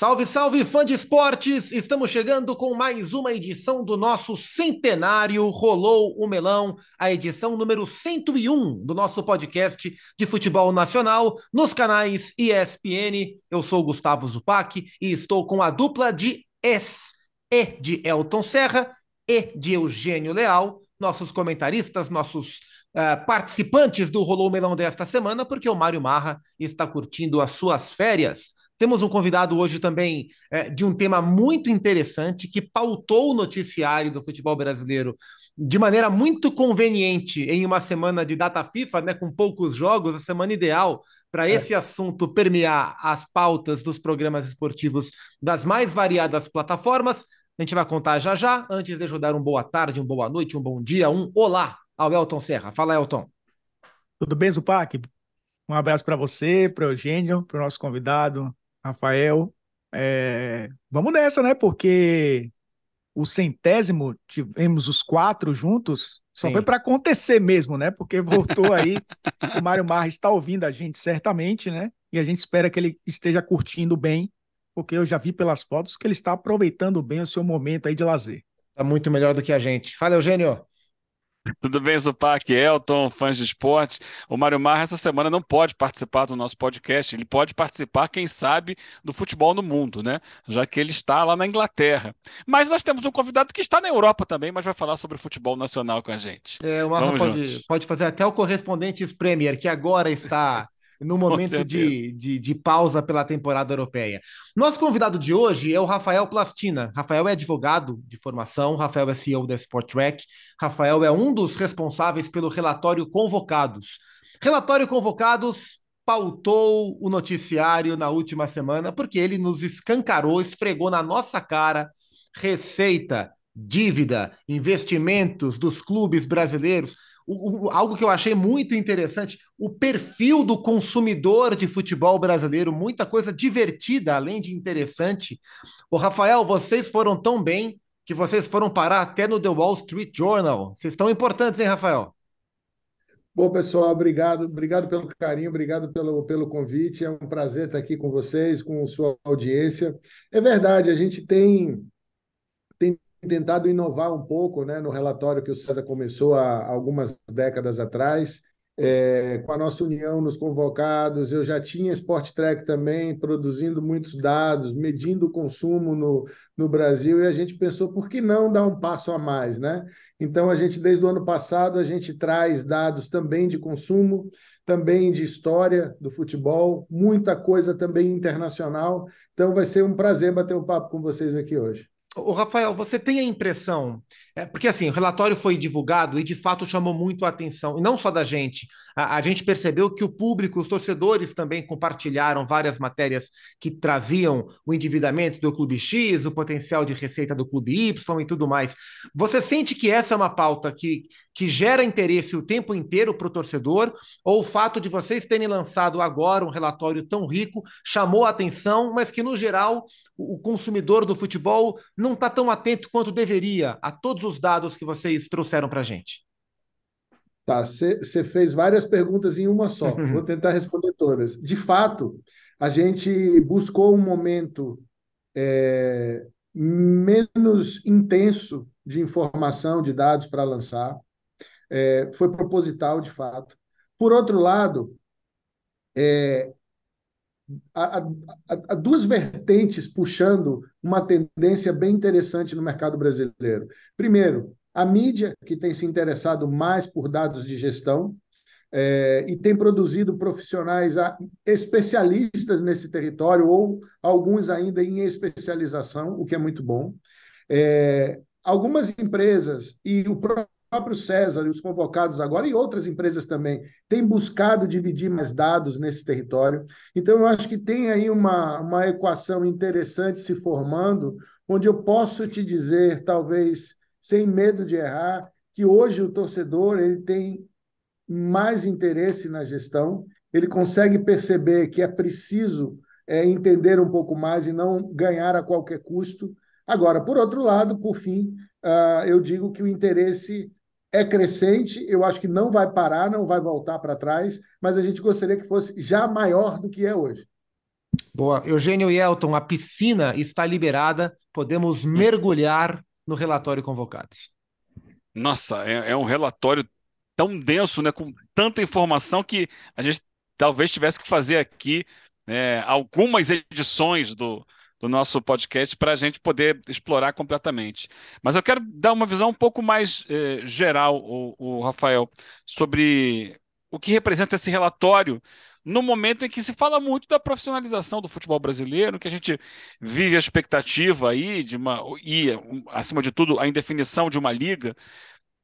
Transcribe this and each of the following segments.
Salve, salve, fã de esportes! Estamos chegando com mais uma edição do nosso centenário Rolou o Melão, a edição número 101 do nosso podcast de futebol nacional nos canais ESPN. Eu sou Gustavo Zupac e estou com a dupla de S, E de Elton Serra e de Eugênio Leal, nossos comentaristas, nossos uh, participantes do Rolou Melão desta semana, porque o Mário Marra está curtindo as suas férias. Temos um convidado hoje também é, de um tema muito interessante que pautou o noticiário do futebol brasileiro de maneira muito conveniente em uma semana de data FIFA, né, com poucos jogos, a semana ideal para é. esse assunto permear as pautas dos programas esportivos das mais variadas plataformas. A gente vai contar já já. Antes, deixa eu dar um boa tarde, uma boa noite, um bom dia, um olá ao Elton Serra. Fala, Elton. Tudo bem, Zupac? Um abraço para você, para o Eugênio, para o nosso convidado, Rafael, é, vamos nessa, né? Porque o centésimo, tivemos os quatro juntos, só Sim. foi para acontecer mesmo, né? Porque voltou aí, o Mário Marra está ouvindo a gente certamente, né? E a gente espera que ele esteja curtindo bem, porque eu já vi pelas fotos que ele está aproveitando bem o seu momento aí de lazer. Está muito melhor do que a gente. Fala, Eugênio. Tudo bem, Zupac, Elton, fãs de esportes. O Mário Marra essa semana não pode participar do nosso podcast. Ele pode participar, quem sabe, do futebol no mundo, né? Já que ele está lá na Inglaterra. Mas nós temos um convidado que está na Europa também, mas vai falar sobre futebol nacional com a gente. É, o Marra pode, pode fazer até o correspondente Premier, que agora está no momento de, de, de, pausa pela temporada europeia. Nosso convidado de hoje é o Rafael Plastina. Rafael é advogado de formação, Rafael é CEO da Sport Track, Rafael é um dos responsáveis pelo relatório Convocados. Relatório Convocados pautou o noticiário na última semana porque ele nos escancarou, esfregou na nossa cara receita, dívida, investimentos dos clubes brasileiros algo que eu achei muito interessante, o perfil do consumidor de futebol brasileiro, muita coisa divertida, além de interessante. O Rafael, vocês foram tão bem que vocês foram parar até no The Wall Street Journal. Vocês estão importantes, hein, Rafael? Bom, pessoal, obrigado, obrigado pelo carinho, obrigado pelo, pelo convite. É um prazer estar aqui com vocês, com sua audiência. É verdade, a gente tem tentado inovar um pouco né, no relatório que o César começou há algumas décadas atrás. É, com a nossa união nos convocados, eu já tinha Sport Track também, produzindo muitos dados, medindo o consumo no, no Brasil, e a gente pensou, por que não dar um passo a mais, né? Então, a gente, desde o ano passado, a gente traz dados também de consumo, também de história do futebol, muita coisa também internacional. Então, vai ser um prazer bater um papo com vocês aqui hoje. O Rafael, você tem a impressão, é, porque assim, o relatório foi divulgado e de fato chamou muito a atenção, e não só da gente, a, a, gente percebeu que o público, os torcedores também compartilharam várias matérias que traziam o endividamento do Clube X, o potencial de receita do Clube Y e tudo mais. Você sente que essa é uma pauta que, que gera interesse o tempo inteiro para o torcedor, ou o fato de vocês terem lançado agora um relatório tão rico chamou a atenção, mas que no geral o consumidor do futebol não está tão atento quanto deveria a todos os dados que vocês trouxeram para a gente? Tá, você fez várias perguntas em uma só. Vou tentar responder todas. De fato, a gente buscou um momento é, menos intenso de informação, de dados para lançar. É, foi proposital, de fato. Por outro lado, é, há, duas vertentes puxando uma tendência bem interessante no mercado brasileiro. Primeiro, a mídia, que tem se interessado mais por dados de gestão é, e tem produzido profissionais especialistas nesse território, ou alguns ainda em especialização, o que é muito bom. É, algumas empresas e o próprio próprio César e os convocados agora, e outras empresas também, têm buscado dividir mais dados nesse território. Então, eu acho que tem aí uma, uma equação interessante se formando, onde eu posso te dizer, talvez sem medo de errar, que hoje o torcedor ele tem mais interesse na gestão, ele consegue perceber que é preciso é, entender um pouco mais e não ganhar a qualquer custo. Agora, por outro lado, por fim, uh, eu digo que o interesse é crescente, eu acho que não vai parar, não vai voltar para trás, mas a gente gostaria que fosse já maior do que é hoje. Boa. Eugênio e Elton, a piscina está liberada, podemos mergulhar no relatório convocados. Nossa, é, é um relatório tão denso, né, com tanta informação que a gente talvez tivesse que fazer aqui é, algumas edições do, do nosso podcast para a gente poder explorar completamente. Mas eu quero dar uma visão um pouco mais eh, geral, o, o, Rafael, sobre o que representa esse relatório no momento em que se fala muito da profissionalização do futebol brasileiro, que a gente vive a expectativa aí de uma e acima de tudo a indefinição de uma liga,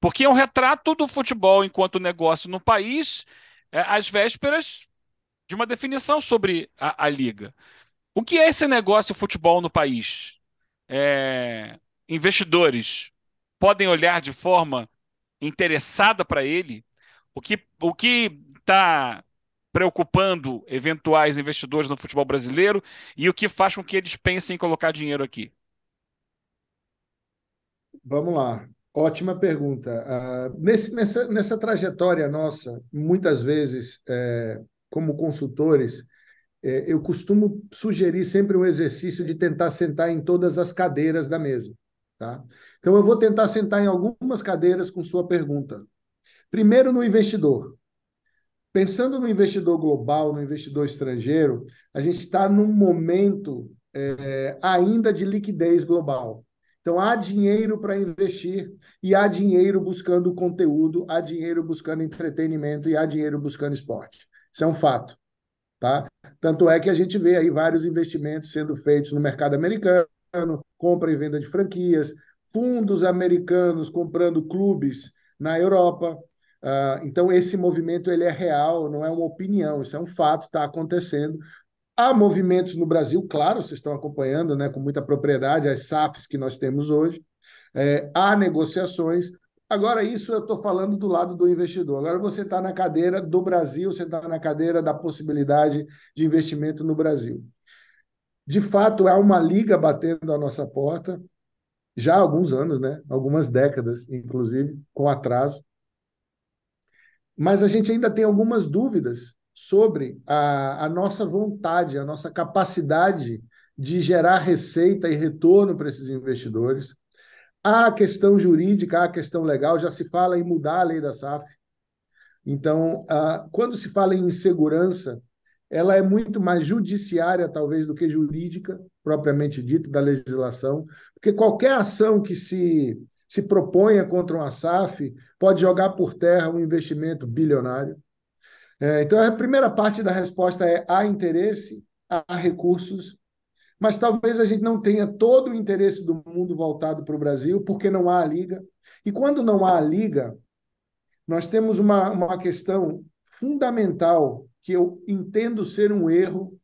porque é um retrato do futebol enquanto negócio no país é, às vésperas de uma definição sobre a, a liga. O que é esse negócio futebol no país? É, investidores podem olhar de forma interessada para ele? O que o que está preocupando eventuais investidores no futebol brasileiro e o que faz com que eles pensem em colocar dinheiro aqui? Vamos lá. Ótima pergunta. Uh, nesse, nessa, nessa trajetória nossa, muitas vezes, é, como consultores, eu costumo sugerir sempre um exercício de tentar sentar em todas as cadeiras da mesa. Tá? Então, eu vou tentar sentar em algumas cadeiras com sua pergunta. Primeiro, no investidor. Pensando no investidor global, no investidor estrangeiro, a gente está num momento é, ainda de liquidez global. Então, há dinheiro para investir e há dinheiro buscando conteúdo, há dinheiro buscando entretenimento e há dinheiro buscando esporte. Isso é um fato. Tá? Tanto é que a gente vê aí vários investimentos sendo feitos no mercado americano, compra e venda de franquias, fundos americanos comprando clubes na Europa. Uh, então, esse movimento ele é real, não é uma opinião, isso é um fato, está acontecendo. Há movimentos no Brasil, claro, vocês estão acompanhando né, com muita propriedade as SAFs que nós temos hoje. É, há negociações, Agora, isso eu estou falando do lado do investidor. Agora, você está na cadeira do Brasil, você está na cadeira da possibilidade de investimento no Brasil. De fato, há uma liga batendo à nossa porta, já há alguns anos, né? algumas décadas, inclusive, com atraso. Mas a gente ainda tem algumas dúvidas sobre a, a nossa vontade, a nossa capacidade de gerar receita e retorno para esses investidores a questão jurídica, a questão legal, já se fala em mudar a lei da SAF. Então, quando se fala em insegurança, ela é muito mais judiciária, talvez, do que jurídica, propriamente dito, da legislação, porque qualquer ação que se, se proponha contra uma SAF pode jogar por terra um investimento bilionário. É, então, a primeira parte da resposta é: há interesse, há recursos, mas talvez a gente não tenha todo o interesse do mundo voltado para o Brasil, porque não há a liga. E quando não há a liga, nós temos uma, uma questão fundamental que eu entendo ser um erro,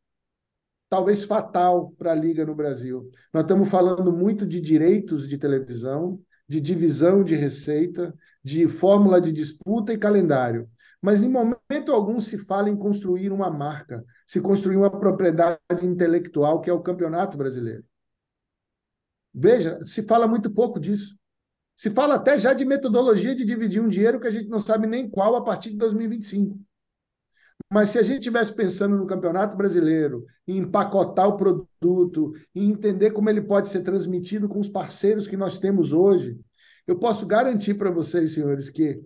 talvez fatal para a liga no Brasil. Nós estamos falando muito de direitos de televisão, de divisão de receita, de fórmula de disputa e calendário. Mas em momento algum se fala em construir uma marca, se construir uma propriedade intelectual que é o Campeonato Brasileiro. Veja, se fala muito pouco disso. Se fala até já de metodologia de dividir um dinheiro que a gente não sabe nem qual a partir de 2025. Mas se a gente estivesse pensando no Campeonato Brasileiro, em empacotar o produto, em entender como ele pode ser transmitido com os parceiros que nós temos hoje, eu posso garantir para vocês, senhores, que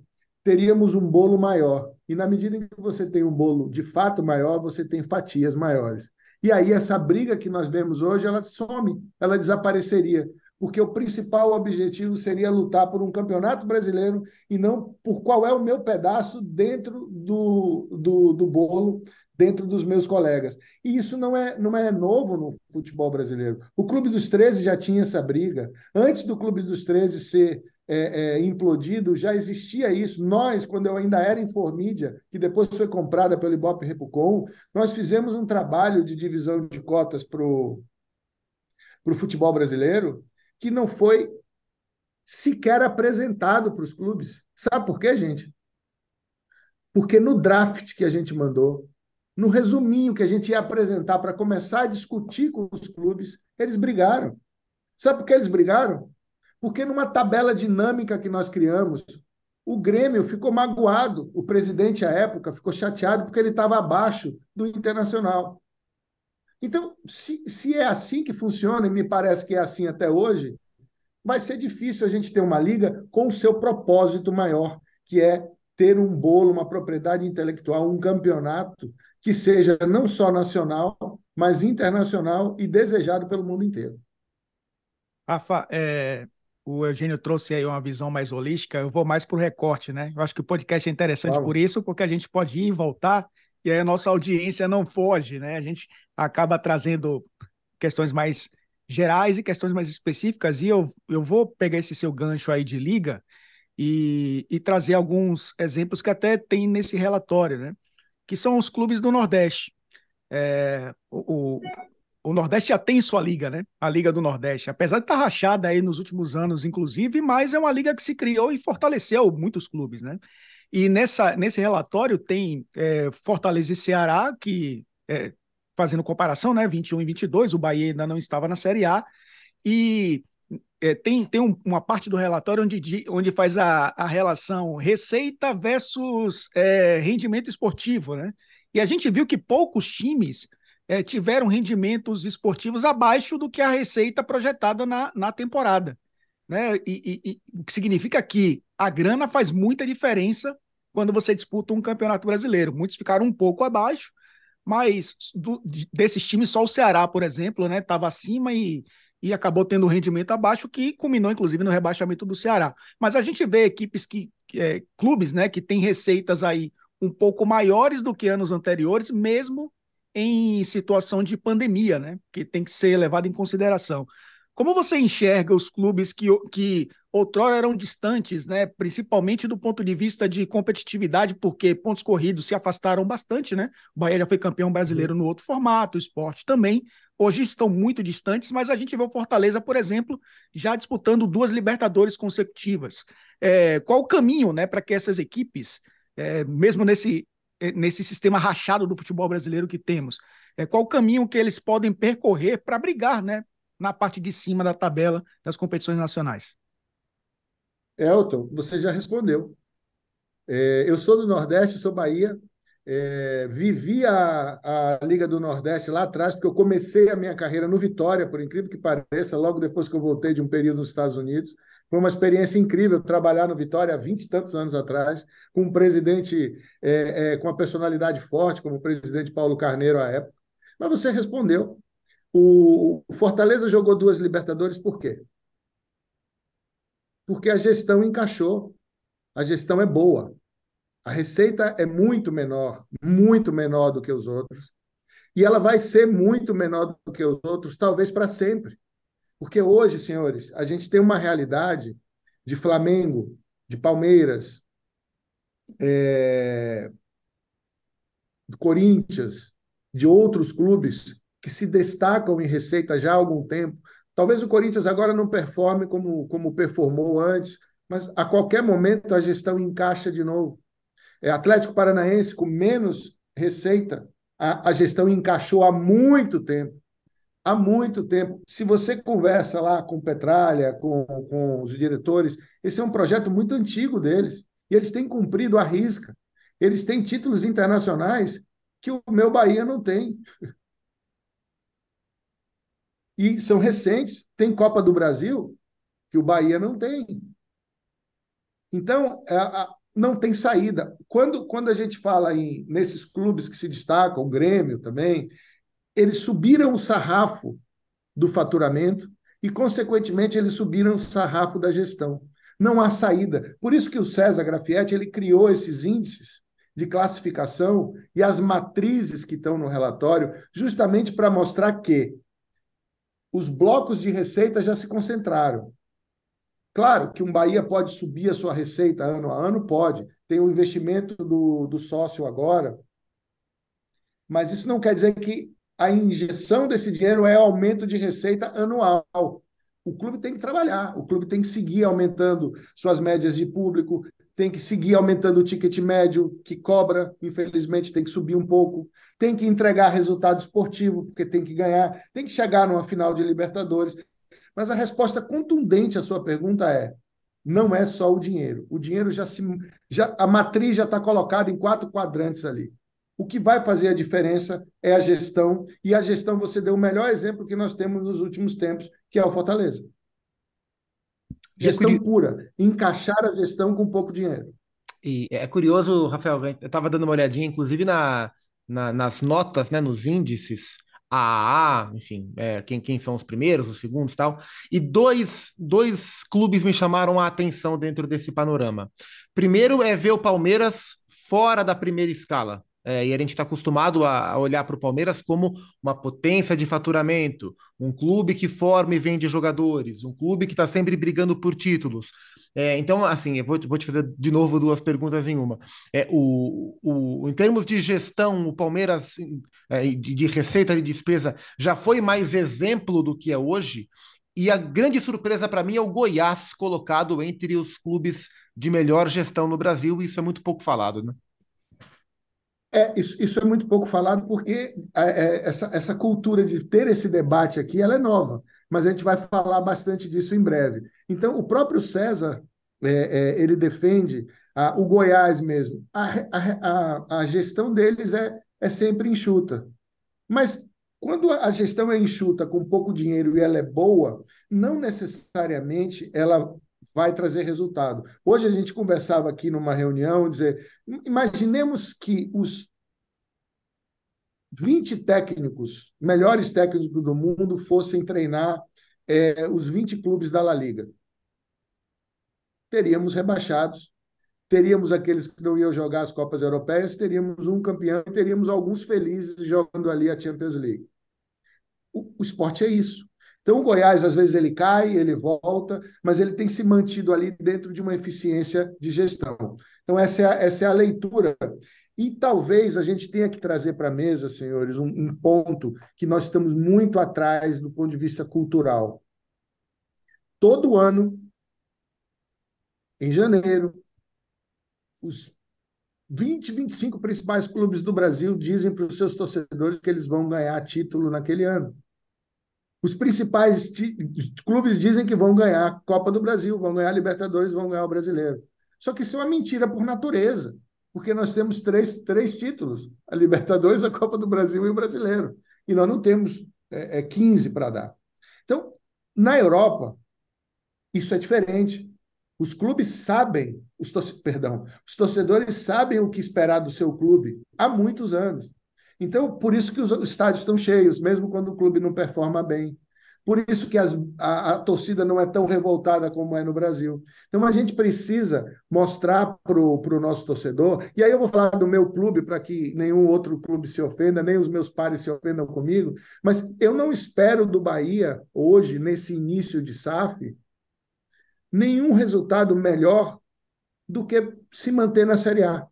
teríamos um bolo maior. E na medida em que você tem um bolo de fato maior, você tem fatias maiores. E aí essa briga que nós vemos hoje, ela some, ela desapareceria, porque o principal objetivo seria lutar por um campeonato brasileiro e não por qual é o meu pedaço dentro do, do, do bolo, dentro dos meus colegas. E isso não é, não é novo no futebol brasileiro. O Clube dos 13 já tinha essa briga. Antes do Clube dos 13 ser é, é, implodido, já existia isso. Nós, quando eu ainda era Informídia, que depois foi comprada pelo Ibope Repucom, nós fizemos um trabalho de divisão de cotas para o futebol brasileiro que não foi sequer apresentado para os clubes. Sabe por quê, gente? Porque no draft que a gente mandou, no resuminho que a gente ia apresentar para começar a discutir com os clubes, eles brigaram. Sabe por que eles brigaram? Porque numa tabela dinâmica que nós criamos, o Grêmio ficou magoado, o presidente à época ficou chateado porque ele estava abaixo do Internacional. Então, se, se é assim que funciona, e me parece que é assim até hoje, vai ser difícil a gente ter uma liga com o seu propósito maior, que é ter um bolo, uma propriedade intelectual, um campeonato que seja não só nacional, mas internacional e desejado pelo mundo inteiro. Rafa, é, o Eugênio trouxe aí uma visão mais holística, eu vou mais para o recorte, né? Eu acho que o podcast é interessante claro. por isso, porque a gente pode ir e voltar, e aí a nossa audiência não foge, né? A gente acaba trazendo questões mais gerais e questões mais específicas, e eu, eu vou pegar esse seu gancho aí de liga e, e trazer alguns exemplos que até tem nesse relatório, né? Que são os clubes do Nordeste. É, o, o Nordeste já tem sua liga, né? A Liga do Nordeste, apesar de estar rachada aí nos últimos anos, inclusive, mas é uma liga que se criou e fortaleceu muitos clubes, né? E nessa, nesse relatório tem é, Fortaleza e Ceará, que, é, fazendo comparação, né? 21 e 22, o Bahia ainda não estava na Série A, e é, tem, tem um, uma parte do relatório onde, onde faz a, a relação receita versus é, rendimento esportivo, né? E a gente viu que poucos times é, tiveram rendimentos esportivos abaixo do que a receita projetada na, na temporada. Né? E, e, e, o que significa que a grana faz muita diferença quando você disputa um campeonato brasileiro. Muitos ficaram um pouco abaixo, mas do, desses times, só o Ceará, por exemplo, estava né, acima e, e acabou tendo um rendimento abaixo, que culminou, inclusive, no rebaixamento do Ceará. Mas a gente vê equipes que, é, clubes, né, que têm receitas aí um pouco maiores do que anos anteriores, mesmo em situação de pandemia, né? Que tem que ser levado em consideração. Como você enxerga os clubes que, que outrora eram distantes, né? Principalmente do ponto de vista de competitividade, porque pontos corridos se afastaram bastante, né? O Bahia já foi campeão brasileiro no outro formato, o esporte também. Hoje estão muito distantes, mas a gente vê o Fortaleza, por exemplo, já disputando duas Libertadores consecutivas. É, qual o caminho, né, para que essas equipes, é, mesmo nesse nesse sistema rachado do futebol brasileiro que temos? É, qual o caminho que eles podem percorrer para brigar né, na parte de cima da tabela das competições nacionais? Elton, você já respondeu. É, eu sou do Nordeste, sou Bahia, é, vivi a, a Liga do Nordeste lá atrás, porque eu comecei a minha carreira no Vitória, por incrível que pareça, logo depois que eu voltei de um período nos Estados Unidos. Foi uma experiência incrível trabalhar no Vitória há 20 e tantos anos atrás, com um presidente é, é, com uma personalidade forte, como o presidente Paulo Carneiro à época. Mas você respondeu. O Fortaleza jogou duas Libertadores por quê? Porque a gestão encaixou. A gestão é boa. A receita é muito menor, muito menor do que os outros. E ela vai ser muito menor do que os outros, talvez para sempre. Porque hoje, senhores, a gente tem uma realidade de Flamengo, de Palmeiras, é, do Corinthians, de outros clubes que se destacam em receita já há algum tempo. Talvez o Corinthians agora não performe como, como performou antes, mas a qualquer momento a gestão encaixa de novo. É Atlético Paranaense com menos receita, a, a gestão encaixou há muito tempo há muito tempo. Se você conversa lá com Petralha, com, com os diretores, esse é um projeto muito antigo deles. E eles têm cumprido a risca. Eles têm títulos internacionais que o meu Bahia não tem. E são recentes. Tem Copa do Brasil que o Bahia não tem. Então, é, não tem saída. Quando, quando a gente fala em nesses clubes que se destacam, o Grêmio também, eles subiram o sarrafo do faturamento e, consequentemente, eles subiram o sarrafo da gestão. Não há saída. Por isso que o César Grafietti ele criou esses índices de classificação e as matrizes que estão no relatório, justamente para mostrar que os blocos de receita já se concentraram. Claro que um Bahia pode subir a sua receita ano a ano, pode. Tem o investimento do, do sócio agora, mas isso não quer dizer que a injeção desse dinheiro é aumento de receita anual. O clube tem que trabalhar, o clube tem que seguir aumentando suas médias de público, tem que seguir aumentando o ticket médio que cobra, infelizmente tem que subir um pouco, tem que entregar resultado esportivo, porque tem que ganhar, tem que chegar numa final de Libertadores. Mas a resposta contundente à sua pergunta é: não é só o dinheiro. O dinheiro já se. Já, a matriz já está colocada em quatro quadrantes ali. O que vai fazer a diferença é a gestão, e a gestão você deu o melhor exemplo que nós temos nos últimos tempos, que é o Fortaleza. É gestão é pura, encaixar a gestão com pouco dinheiro. E é curioso, Rafael, eu estava dando uma olhadinha, inclusive na, na, nas notas, né, nos índices, AAA, enfim, é, quem, quem são os primeiros, os segundos tal. E dois, dois clubes me chamaram a atenção dentro desse panorama. Primeiro é ver o Palmeiras fora da primeira escala. É, e a gente está acostumado a, olhar para o Palmeiras como uma potência de faturamento, um clube que forma e vende jogadores, um clube que está sempre brigando por títulos. É, então, assim, eu vou, vou, te fazer de novo duas perguntas em uma. É, o, o, em termos de gestão, o Palmeiras, é, de, de receita e de despesa, já foi mais exemplo do que é hoje? E a grande surpresa para mim é o Goiás colocado entre os clubes de melhor gestão no Brasil, e isso é muito pouco falado, né? É, isso, isso é muito pouco falado porque é, é, essa, essa cultura de ter esse debate aqui ela é nova, mas a gente vai falar bastante disso em breve. Então, o próprio César é, é, ele defende a, o Goiás mesmo. A, a, a, gestão deles é, é sempre enxuta. Mas quando a gestão é enxuta com pouco dinheiro e ela é boa, não necessariamente ela vai trazer resultado. Hoje a gente conversava aqui numa reunião, dizer, imaginemos que os 20 técnicos, melhores técnicos do mundo, fossem treinar é, os 20 clubes da La Liga. Teríamos rebaixados, teríamos aqueles que não iam jogar as Copas Europeias, teríamos um campeão teríamos alguns felizes jogando ali a Champions League. O, o esporte é isso. Então, o Goiás, às vezes, ele cai, ele volta, mas ele tem se mantido ali dentro de uma eficiência de gestão. Então, essa é a, essa é a leitura. E talvez a gente tenha que trazer para a mesa, senhores, um, um ponto que nós estamos muito atrás do ponto de vista cultural. Todo ano, em janeiro, os 20, 25 principais clubes do Brasil dizem para os seus torcedores que eles vão ganhar título naquele ano. Os principais clubes dizem que vão ganhar a Copa do Brasil, vão ganhar a Libertadores, vão ganhar o Brasileiro. Só que isso é uma mentira por natureza, porque nós temos três, três títulos: a Libertadores, a Copa do Brasil e o Brasileiro. E nós não temos é, é 15 para dar. Então, na Europa, isso é diferente. Os clubes sabem, os perdão, os torcedores sabem o que esperar do seu clube há muitos anos. Então, por isso que os estádios estão cheios, mesmo quando o clube não performa bem. Por isso que as, a, a, torcida não é tão revoltada como é no Brasil. Então a gente precisa mostrar para o nosso torcedor, e aí eu vou falar do meu clube para que nenhum outro clube se ofenda, nem os meus pares se ofendam comigo, mas eu não espero do Bahia, hoje, nesse início de SAF, nenhum resultado melhor do que se manter na Série A.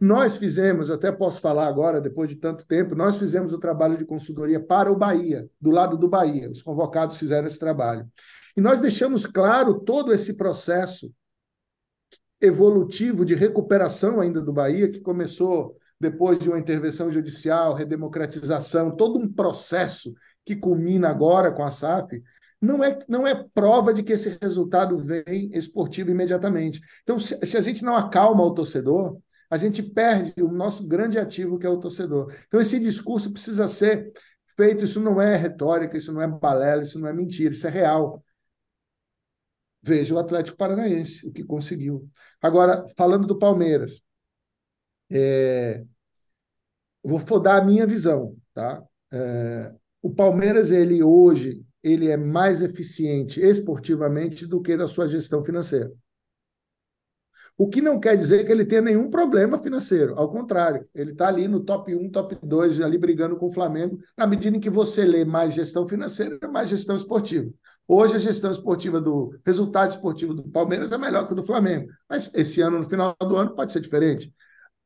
Nós fizemos, até posso falar agora, depois de tanto tempo, nós fizemos o trabalho de consultoria para o Bahia, do lado do Bahia. Os convocados fizeram esse trabalho. E nós deixamos claro todo esse processo evolutivo de recuperação ainda do Bahia, que começou depois de uma intervenção judicial, redemocratização, todo um processo que culmina agora com a SAF, não é, não é prova de que esse resultado vem esportivo imediatamente. Então, se, se a gente não acalma o torcedor, a gente perde o nosso grande ativo, que é o torcedor. Então, esse discurso precisa ser feito. Isso não é retórica, isso não é balela, isso não é mentira, isso é real. Veja o Atlético Paranaense, o que conseguiu. Agora, falando do Palmeiras, é... vou dar a minha visão. Tá? É... O Palmeiras, ele hoje, ele é mais eficiente esportivamente do que na sua gestão financeira. O que não quer dizer que ele tenha nenhum problema financeiro. Ao contrário, ele está ali no top 1, top 2, ali brigando com o Flamengo, na medida em que você lê mais gestão financeira, mais gestão esportiva. Hoje a gestão esportiva do resultado esportivo do Palmeiras é melhor que o do Flamengo. Mas esse ano, no final do ano, pode ser diferente.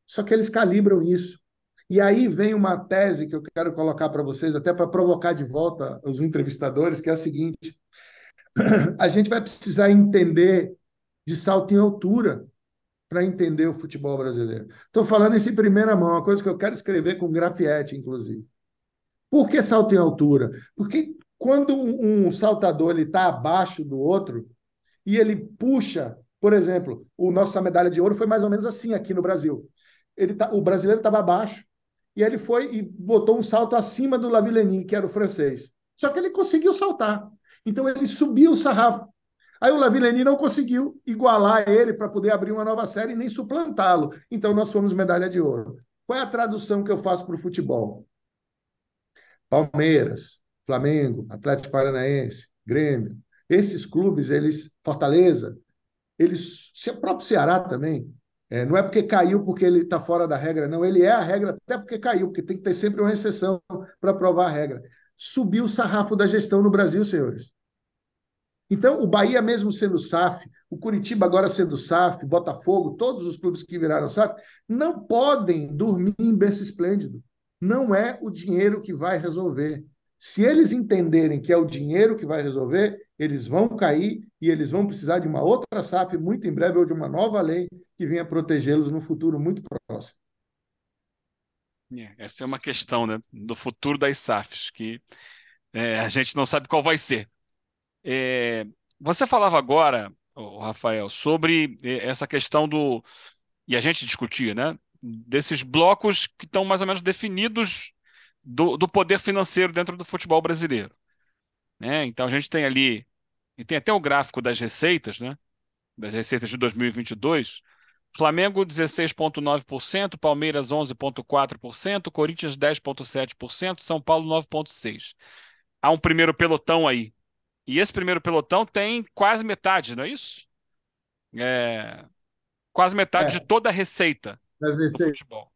Só que eles calibram isso. E aí vem uma tese que eu quero colocar para vocês, até para provocar de volta os entrevistadores, que é a seguinte: a gente vai precisar entender de salto em altura para entender o futebol brasileiro. Estou falando isso em primeira mão, uma coisa que eu quero escrever com grafiete, inclusive. Por que salto em altura? Porque quando um saltador está abaixo do outro e ele puxa, por exemplo, o nossa medalha de ouro foi mais ou menos assim aqui no Brasil. ele tá, o brasileiro estava abaixo. E ele foi e botou um salto acima do Lavillenie, que era o francês. Só que ele conseguiu saltar. Então ele subiu o sarrafo. Aí o Lavillenie não conseguiu igualar ele para poder abrir uma nova série nem suplantá-lo. Então nós fomos medalha de ouro. Qual é a tradução que eu faço para o futebol? Palmeiras, Flamengo, Atlético Paranaense, Grêmio. Esses clubes, eles, Fortaleza, eles, o próprio Ceará também, é, não é porque caiu porque ele está fora da regra, não. Ele é a regra até porque caiu, porque tem que ter sempre uma exceção para provar a regra. Subiu o sarrafo da gestão no Brasil, senhores. Então, o Bahia mesmo sendo SAF, o Curitiba agora sendo SAF, Botafogo, todos os clubes que viraram SAF, não podem dormir em berço esplêndido. Não é o dinheiro que vai resolver. Se eles entenderem que é o dinheiro que vai resolver, eles vão cair e eles vão precisar de uma outra SAF muito em breve ou de uma nova lei que venha protegê-los no futuro muito próximo. É, essa é uma questão né, do futuro das SAFs, que é, a gente não sabe qual vai ser. É, você falava agora, Rafael, sobre é, essa questão do. E a gente discutia, né? Desses blocos que estão mais ou menos definidos do, do poder financeiro dentro do futebol brasileiro. Né? Então a gente tem ali, e tem até o gráfico das receitas, né? Das receitas de 2022. Flamengo 16,9%, Palmeiras 11,4%, Corinthians 10,7%, São Paulo 9,6%. Há um primeiro pelotão aí e esse primeiro pelotão tem quase metade, não é isso? É, quase metade é. de toda a receita do futebol.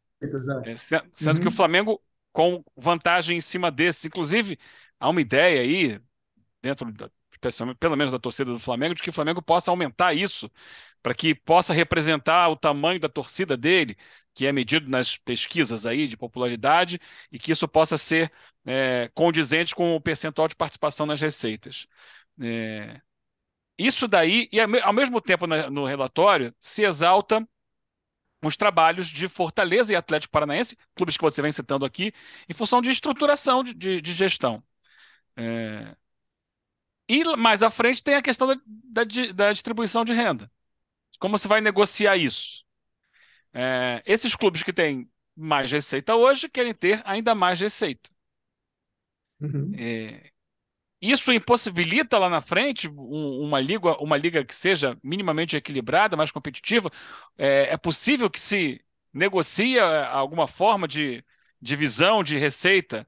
É, sendo uhum. que o uhum. Flamengo com vantagem em cima desses. Inclusive, há uma ideia aí, dentro da, pelo menos da torcida do Flamengo, de que o Flamengo possa aumentar isso, para que possa representar o tamanho da torcida dele, que é medido nas pesquisas aí de popularidade, e que isso possa ser é, com o percentual de participação nas receitas. É, isso daí, e ao mesmo tempo no relatório, se exalta os trabalhos de Fortaleza e Atlético Paranaense, clubes que você vem citando aqui, em função de estruturação de, de, de gestão. É... E mais à frente tem a questão da, da, da distribuição de renda. Como você vai negociar isso? É... Esses clubes que têm mais receita hoje querem ter ainda mais receita. Uhum. É, isso impossibilita lá na frente uma liga, uma liga que seja minimamente equilibrada, mais competitiva. É, é possível que se negocie alguma forma de divisão de receita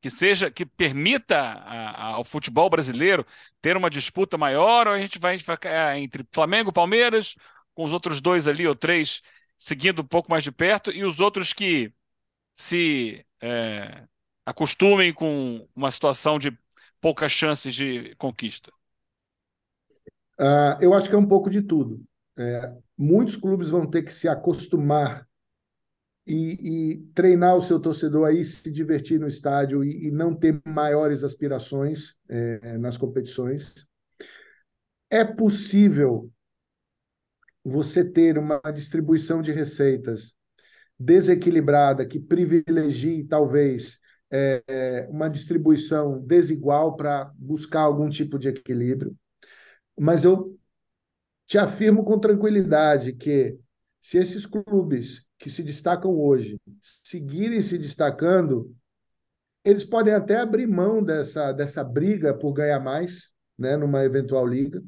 que seja que permita a, a, ao futebol brasileiro ter uma disputa maior, ou a gente vai, vai é, entre Flamengo, Palmeiras, com os outros dois ali ou três seguindo um pouco mais de perto e os outros que se é, acostumem com uma situação de poucas chances de conquista? Uh, eu acho que é um pouco de tudo. É, muitos clubes vão ter que se acostumar e, e, treinar o seu torcedor aí se divertir no estádio e, e não ter maiores aspirações é, nas competições. É possível você ter uma distribuição de receitas desequilibrada que privilegie talvez é, uma distribuição desigual para buscar algum tipo de equilíbrio. Mas eu te afirmo com tranquilidade que se esses clubes que se destacam hoje seguirem se destacando, eles podem até abrir mão dessa, dessa briga por ganhar mais, né, numa eventual liga,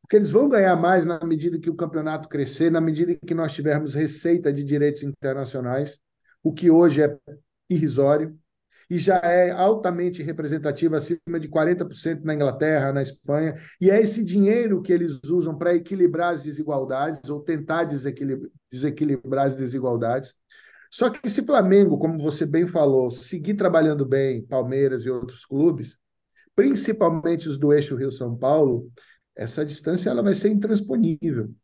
porque eles vão ganhar mais na medida que o campeonato crescer, na medida que nós tivermos receita de direitos internacionais, o que hoje é irrisório e já é altamente representativa, acima de 40% na Inglaterra, na Espanha, e é esse dinheiro que eles usam para equilibrar as desigualdades ou tentar desequilibrar as desigualdades. Só que se Flamengo, como você bem falou, seguir trabalhando bem, Palmeiras e outros clubes, principalmente os do eixo Rio-São Paulo, essa distância ela vai ser intransponível.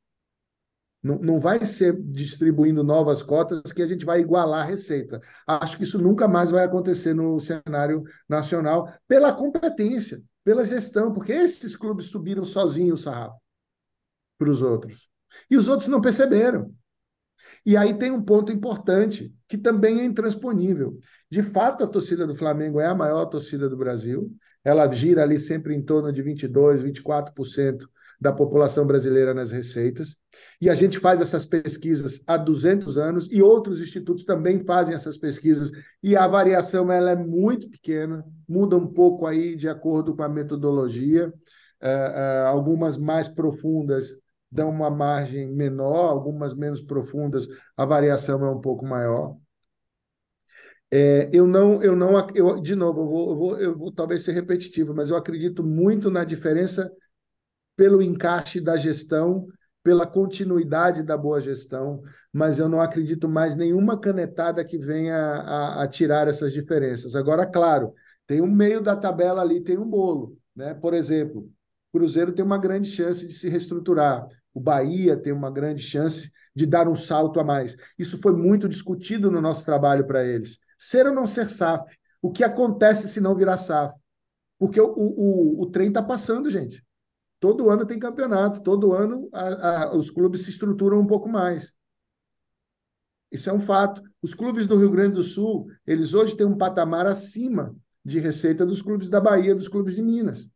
Não, não vai ser distribuindo novas cotas que a gente vai igualar a receita. Acho que isso nunca mais vai acontecer no cenário nacional pela competência, pela gestão, porque esses clubes subiram sozinhos o sarrafo para os outros. E os outros não perceberam. E aí tem um ponto importante, que também é intransponível. De fato, a torcida do Flamengo é a maior torcida do Brasil. Ela gira ali sempre em torno de 22%, 24% da população brasileira nas receitas. E a gente faz essas pesquisas há 200 anos e outros institutos também fazem essas pesquisas e a variação ela é muito pequena, muda um pouco aí de acordo com a metodologia. Uh, uh, algumas mais profundas dão uma margem menor, algumas menos profundas, a variação é um pouco maior. É, eu não, eu não, eu, de novo, eu vou, eu vou, eu vou talvez ser repetitivo, mas eu acredito muito na diferença pelo encaixe da gestão, pela continuidade da boa gestão, mas eu não acredito mais nenhuma canetada que venha a, a tirar essas diferenças. Agora, claro, tem um meio da tabela ali, tem um bolo, né? Por exemplo, o Cruzeiro tem uma grande chance de se reestruturar, o Bahia tem uma grande chance de dar um salto a mais. Isso foi muito discutido no nosso trabalho para eles. Ser ou não ser SAF? O que acontece se não virar SAF? Porque o, o, o trem está passando, gente. Todo ano tem campeonato, todo ano a, a, os clubes se estruturam um pouco mais. Isso é um fato. Os clubes do Rio Grande do Sul, eles hoje têm um patamar acima de receita dos clubes da Bahia, dos clubes de Minas.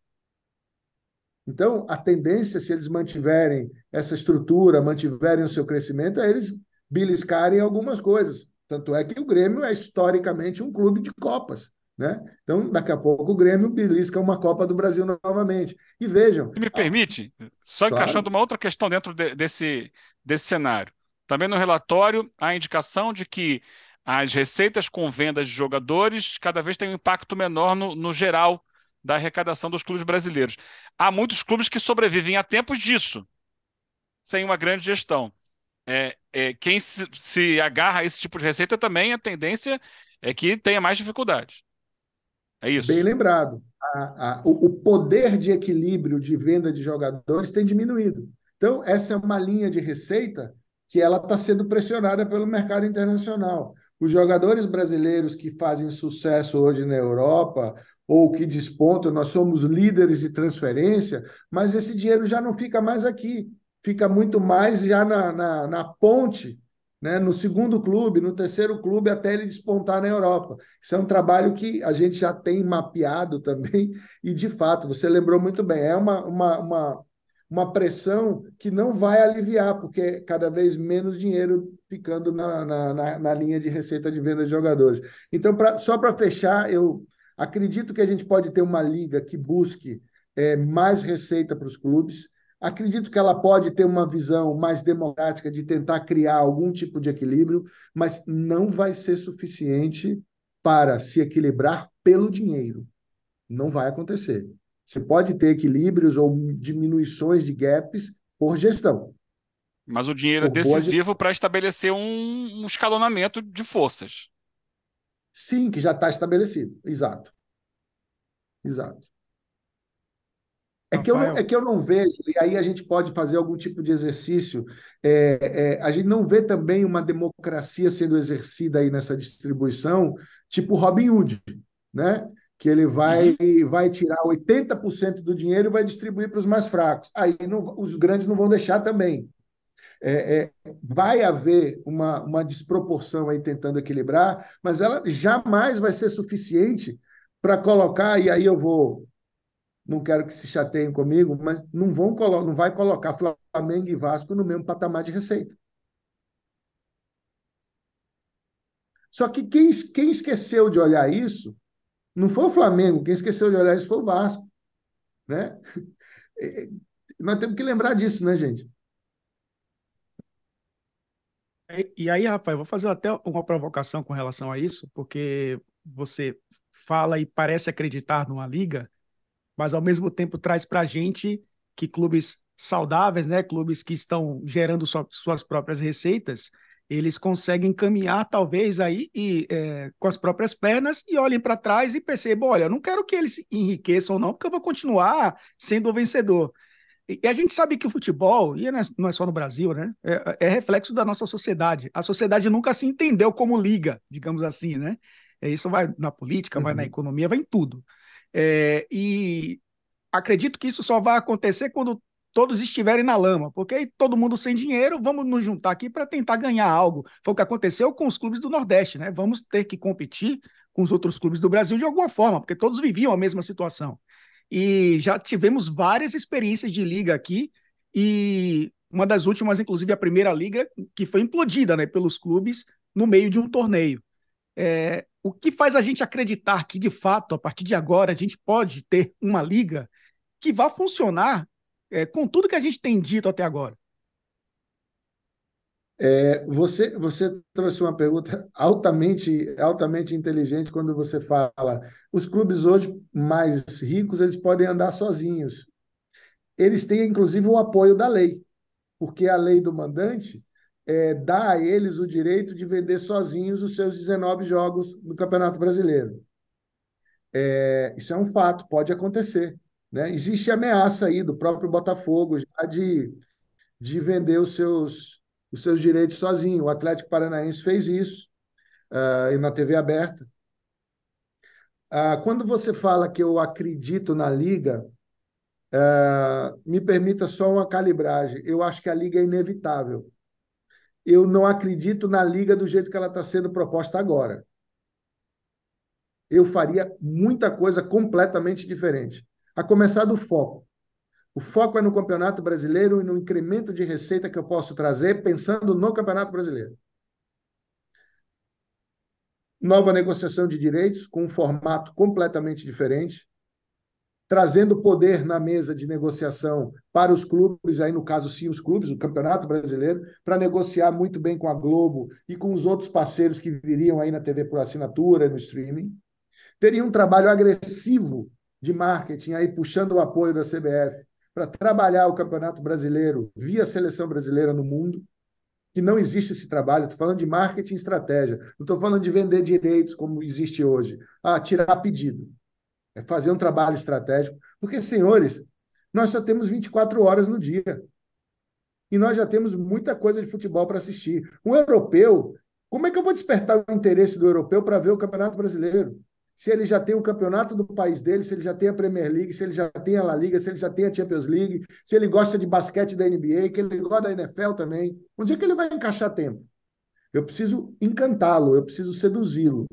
Então, a tendência, se eles mantiverem essa estrutura, mantiverem o seu crescimento, é eles beliscarem algumas coisas. Tanto é que o Grêmio é historicamente um clube de Copas. Né? Então, daqui a pouco o Grêmio belisca uma Copa do Brasil novamente. E vejam. Se me permite, só claro. encaixando uma outra questão dentro de, desse, desse cenário. Também no relatório, há a indicação de que as receitas com vendas de jogadores cada vez têm um impacto menor no, no geral da arrecadação dos clubes brasileiros. Há muitos clubes que sobrevivem a tempos disso, sem uma grande gestão é, é, quem se, se, agarra a esse tipo de receita também a tendência é que tenha mais dificuldade. É isso. Bem lembrado. A, a, o, o poder de equilíbrio de venda de jogadores tem diminuído. Então, essa é uma linha de receita que ela está sendo pressionada pelo mercado internacional. Os jogadores brasileiros que fazem sucesso hoje na Europa ou que despontam, nós somos líderes de transferência, mas esse dinheiro já não fica mais aqui fica muito mais já na, na, na ponte, né, no segundo clube, no terceiro clube, até ele despontar na Europa. Isso é um trabalho que a gente já tem mapeado também, e de fato, você lembrou muito bem, é uma, uma, uma, uma pressão que não vai aliviar, porque cada vez menos dinheiro ficando na, na, na, na linha de receita de venda de jogadores. Então, pra, só para fechar, eu acredito que a gente pode ter uma liga que busque é, mais receita para os clubes, Acredito que ela pode ter uma visão mais democrática de tentar criar algum tipo de equilíbrio, mas não vai ser suficiente para se equilibrar pelo dinheiro. Não vai acontecer. Você pode ter equilíbrios ou diminuições de gaps por gestão. Mas o dinheiro é decisivo para estabelecer um, um escalonamento de forças. Sim, que já está estabelecido. Exato. Exato. É que, eu não, é que eu não vejo, e aí a gente pode fazer algum tipo de exercício. É, é, a gente não vê também uma democracia sendo exercida aí nessa distribuição, tipo Robin Hood, né? Que ele vai, uhum. vai tirar 80% do dinheiro e vai distribuir para os mais fracos. Aí não, os grandes não vão deixar também. É, é, vai haver uma, uma desproporção aí tentando equilibrar, mas ela jamais vai ser suficiente para colocar, e aí eu vou não quero que se chateiem comigo, mas não, vão não vai colocar Flamengo e Vasco no mesmo patamar de receita. Só que quem, quem esqueceu de olhar isso não foi o Flamengo, quem esqueceu de olhar isso foi o Vasco. Né? Nós temos que lembrar disso, né, gente? E aí, rapaz, vou fazer até uma provocação com relação a isso, porque você fala e parece acreditar numa liga mas ao mesmo tempo traz para a gente que clubes saudáveis, né, clubes que estão gerando so, suas próprias receitas, eles conseguem caminhar talvez aí e, é, com as próprias pernas e olhem para trás e percebam, olha, eu não quero que eles enriqueçam não, porque eu vou continuar sendo o vencedor. E, e a gente sabe que o futebol, e não é, é só no Brasil, né, é, é, reflexo da nossa sociedade. A sociedade nunca se entendeu como liga, digamos assim, né? Isso vai na política, uhum. vai na economia, vai em tudo. É, e acredito que isso só vai acontecer quando todos estiverem na lama, porque aí todo mundo sem dinheiro, vamos nos juntar aqui para tentar ganhar algo. Foi o que aconteceu com os clubes do Nordeste, né? Vamos ter que competir com os outros clubes do Brasil de alguma forma, porque todos viviam a mesma situação. e já tivemos várias experiências de liga aqui e uma das últimas, inclusive a primeira liga, que foi implodida né, pelos clubes no meio de um torneio. É, o que faz a gente acreditar que, de fato, a partir de agora, a gente pode ter uma liga que vá funcionar é, com tudo que a gente tem dito até agora? É, você, você trouxe uma pergunta altamente, altamente inteligente quando você fala os clubes hoje mais ricos eles podem andar sozinhos. Eles têm inclusive o apoio da lei, porque a lei do mandante é, dá a eles o direito de vender sozinhos os seus 19 jogos no Campeonato Brasileiro. É, isso é um fato, pode acontecer. Né? Existe ameaça aí do próprio Botafogo de, de vender os seus, os seus direitos sozinho. O Atlético Paranaense fez isso uh, na TV aberta. Uh, quando você fala que eu acredito na Liga, uh, me permita só uma calibragem. Eu acho que a Liga é inevitável. Eu não acredito na Liga do jeito que ela está sendo proposta agora. Eu faria muita coisa completamente diferente. A começar do foco. O foco é no Campeonato Brasileiro e no incremento de receita que eu posso trazer pensando no Campeonato Brasileiro. Nova negociação de direitos com um formato completamente diferente, trazendo poder na mesa de negociação para os clubes, aí no caso sim os clubes, o Campeonato Brasileiro, para negociar muito bem com a Globo e com os outros parceiros que viriam aí na TV por assinatura, no streaming. Teria um trabalho agressivo de marketing aí puxando o apoio da CBF para trabalhar o Campeonato Brasileiro via seleção brasileira no mundo, que não existe esse trabalho. Estou falando de marketing e estratégia. Não estou falando de vender direitos como existe hoje. Ah, tirar pedido. É fazer um trabalho estratégico. Porque, senhores, nós só temos 24 horas no dia. E nós já temos muita coisa de futebol para assistir. Um europeu, como é que eu vou despertar o interesse do europeu para ver o Campeonato Brasileiro? se ele já tem o campeonato do país dele, se ele já tem a Premier League, se ele já tem a La Liga, se ele já tem a Champions League, se ele gosta de basquete da NBA, que ele gosta da NFL também. Onde é que ele vai encaixar tempo? Eu preciso encantá-lo, eu preciso seduzi-lo.